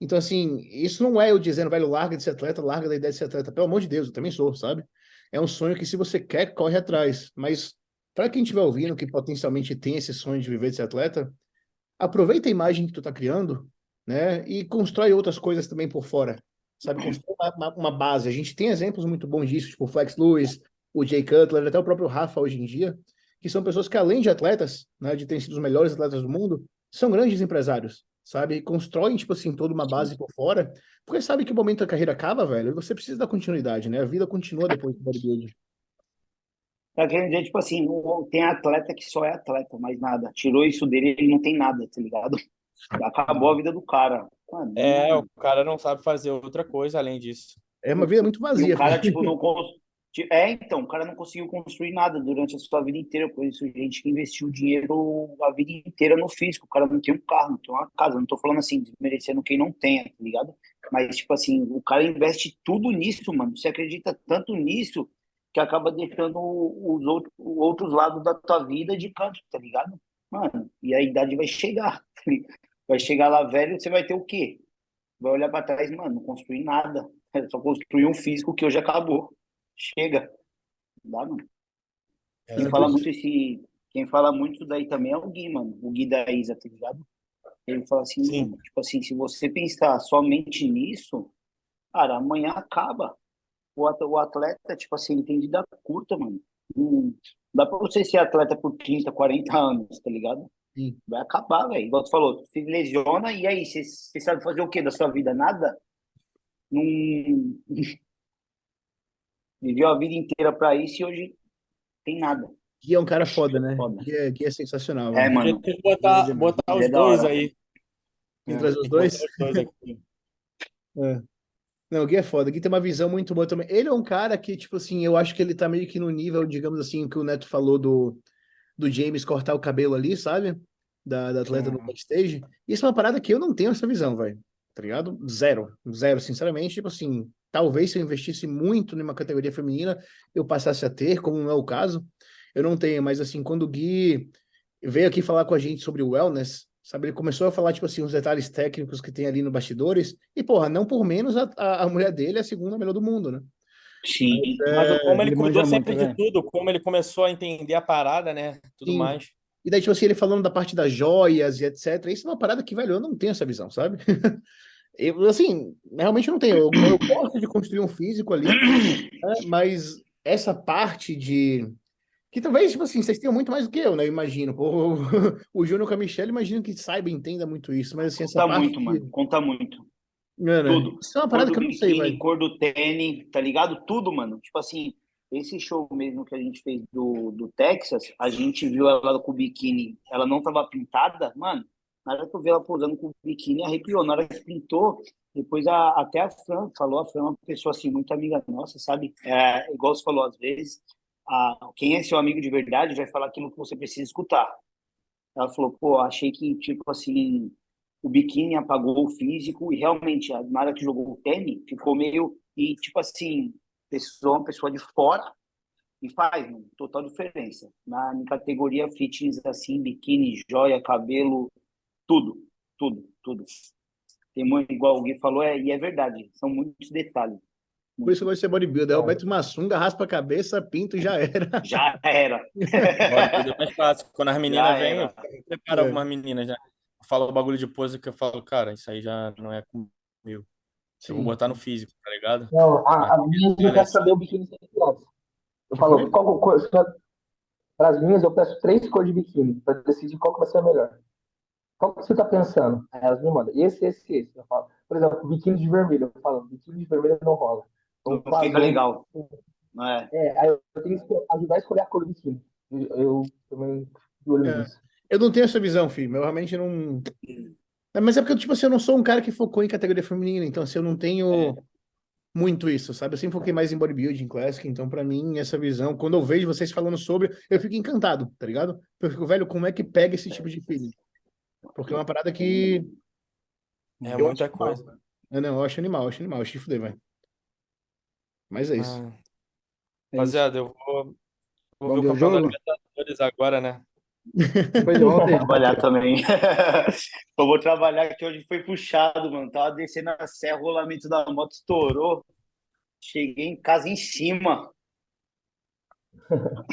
Então, assim, isso não é eu dizendo, velho, larga de ser atleta, larga da ideia de ser atleta. Pelo amor de Deus, eu também sou, sabe? É um sonho que, se você quer, corre atrás. Mas, para quem estiver ouvindo, que potencialmente tem esse sonho de viver de ser atleta, aproveita a imagem que tu tá criando, né? E constrói outras coisas também por fora sabe? Construir uma, uma, base. A gente tem exemplos muito bons disso, tipo o Flex Lewis, o Jay Cutler, até o próprio Rafa hoje em dia, que são pessoas que, além de atletas, né, de terem sido os melhores atletas do mundo, são grandes empresários, sabe? E constroem, tipo assim, toda uma base por fora, porque sabe que o momento da carreira acaba, velho, e você precisa da continuidade, né? A vida continua depois do bodybuilding. Tá querendo dizer, tipo assim, tem atleta que só é atleta, mais nada. Tirou isso dele, ele não tem nada, tá ligado? Acabou a vida do cara. Mano, é, o cara não sabe fazer outra coisa além disso. É uma vida muito vazia. E o cara, tipo, não É, então, o cara não conseguiu construir nada durante a sua vida inteira. Eu conheço gente que investiu dinheiro a vida inteira no físico. O cara não tem um carro, não tem uma casa. Não tô falando assim, desmerecendo quem não tem, tá ligado? Mas, tipo assim, o cara investe tudo nisso, mano. Você acredita tanto nisso que acaba deixando os outros, outros lados da tua vida de canto, tá ligado? Mano, e a idade vai chegar. Tá Vai chegar lá velho, você vai ter o quê? Vai olhar para trás, mano, não construir nada. É só construir um físico que hoje acabou. Chega. Não dá, mano. É, quem fala muito esse. Quem fala muito daí também é o Gui, mano. O Gui da Isa, tá ligado? Ele fala assim, Sim. tipo assim, se você pensar somente nisso, cara, amanhã acaba. O atleta, tipo assim, ele tem vida curta, mano. Não dá pra você ser atleta por 30, 40 anos, tá ligado? Sim. Vai acabar, velho. Igual tu falou, se lesiona e aí, você sabe fazer o que da sua vida? Nada? Não. Viveu a vida inteira pra isso e hoje tem nada. Gui é um cara foda, né? Foda. Gui, é, Gui é sensacional. É, mano. Tem que botar, botar os dois aí. Entre os dois? é. Não, o Gui é foda. O Gui tem uma visão muito boa também. Ele é um cara que, tipo assim, eu acho que ele tá meio que no nível, digamos assim, que o Neto falou do do James cortar o cabelo ali, sabe? Da, da atleta no backstage. Isso é uma parada que eu não tenho essa visão, velho. Tá ligado? Zero. Zero, sinceramente. Tipo assim, talvez se eu investisse muito numa categoria feminina, eu passasse a ter, como não é o caso. Eu não tenho, mas assim, quando o Gui veio aqui falar com a gente sobre o wellness, sabe? Ele começou a falar, tipo assim, os detalhes técnicos que tem ali no bastidores. E, porra, não por menos a, a, a mulher dele é a segunda melhor do mundo, né? Sim. Mas, é, como ele, ele cuidou sempre muito, de né? tudo, como ele começou a entender a parada, né? Tudo Sim. mais. E daí, tipo assim, ele falando da parte das joias e etc. Isso é uma parada que, velho, eu não tenho essa visão, sabe? eu, assim, realmente não tenho. Eu, eu gosto de construir um físico ali, né? mas essa parte de. Que talvez, tipo assim, vocês tenham muito mais do que eu, né? Eu imagino. O, o Júnior com a Michelle, imagino que saiba e entenda muito isso. Mas assim, Conta muito, mano. Conta muito. É, né? Tudo. Isso é uma parada que eu não sei, velho. Cor do tênis, tá ligado? Tudo, mano. Tipo assim, esse show mesmo que a gente fez do, do Texas, a gente viu ela com o biquíni, ela não tava pintada, mano. Na hora que eu vi ela posando com o biquíni, arrepiou. Na hora que pintou, depois a, até a Fran falou, a Fran é uma pessoa assim, muito amiga nossa, sabe? É, igual você falou, às vezes, a, quem é seu amigo de verdade vai falar aquilo que você precisa escutar. Ela falou, pô, achei que, tipo assim, o biquíni apagou o físico e realmente, na hora que jogou o tênis, ficou meio. E, tipo assim, pessoa, uma pessoa de fora e faz uma total diferença. Na categoria fitness, assim, biquíni, joia, cabelo, tudo, tudo, tudo. Tem muito, igual o Gui falou, é, e é verdade, são muitos detalhes. Por isso que vai ser bodybuilder. Eu meto uma sunga, raspa a cabeça, pinto e já era. Já era. é mais fácil. Quando as meninas vêm, prepara é. algumas meninas já fala o bagulho de pose que eu falo, cara, isso aí já não é comigo. Sim. Eu vou botar no físico, tá ligado? Não, a, a minha eu quero saber o biquíni sem. Eu falo, qual, qual, para as minhas, eu peço três cores de biquíni para decidir qual que vai ser a melhor. Qual que você tá pensando? Aí elas me mandam, esse, esse, esse. Eu falo, por exemplo, biquíni de vermelho. Eu falo, biquíni de vermelho não rola. Não fica legal. Não é? É, aí eu tenho que ajudar a escolher a cor do time. Eu, eu também olho É. nisso. Eu não tenho essa visão, filho. Eu realmente não. É, Mas é porque, tipo assim, eu não sou um cara que focou em categoria feminina, então assim, eu não tenho muito isso, sabe? Eu sempre foquei mais em bodybuilding, classic, então pra mim, essa visão, quando eu vejo vocês falando sobre, eu fico encantado, tá ligado? Eu fico, velho, como é que pega esse tipo de feeling? Porque é uma parada que. É eu muita coisa. animal. É, não, eu acho animal, eu acho animal, eu acho de fuder, velho. Mas é isso. Ah, É isso. rapaziada, eu vou, vou Vamos ver o jogo? Libertadores agora, né? Depois de ontem, Trabalhar também. eu vou trabalhar que hoje foi puxado, mano. Tava descendo a serra, o rolamento da moto estourou. Cheguei em casa em cima.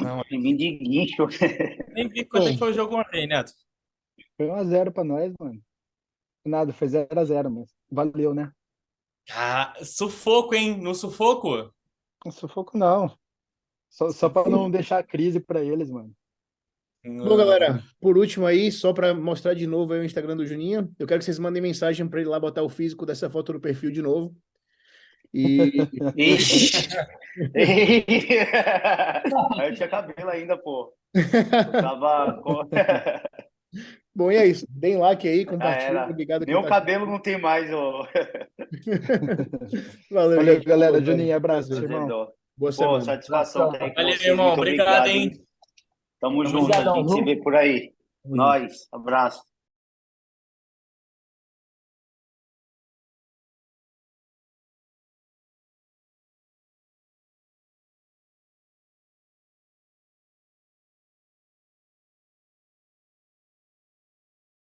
Não, de guincho. nem vi quanto é que foi o jogo ontem, Neto. Foi 1x0 pra nós, mano. Nada, foi 0x0, mas valeu, né? Ah, sufoco, hein? No sufoco? Não sufoco, não. Só, só pra não deixar a crise pra eles, mano. Bom, galera, por último aí, só pra mostrar de novo aí o Instagram do Juninho, eu quero que vocês mandem mensagem pra ele lá botar o físico dessa foto no perfil de novo. E Ixi. eu tinha cabelo ainda, pô. Eu tava. Bom, e é isso. Deem like aí, compartilhem. Obrigado Meu tá cabelo não tem mais, ô. Valeu, Valeu, gente. galera. Valeu, Juninho, abraço, irmão. Boa Pô, semana. satisfação. tá Valeu, vocês, irmão. muito Obrigado, hein? Tamo junto, Obrigadão, a gente se viu? vê por aí. Nós, abraço.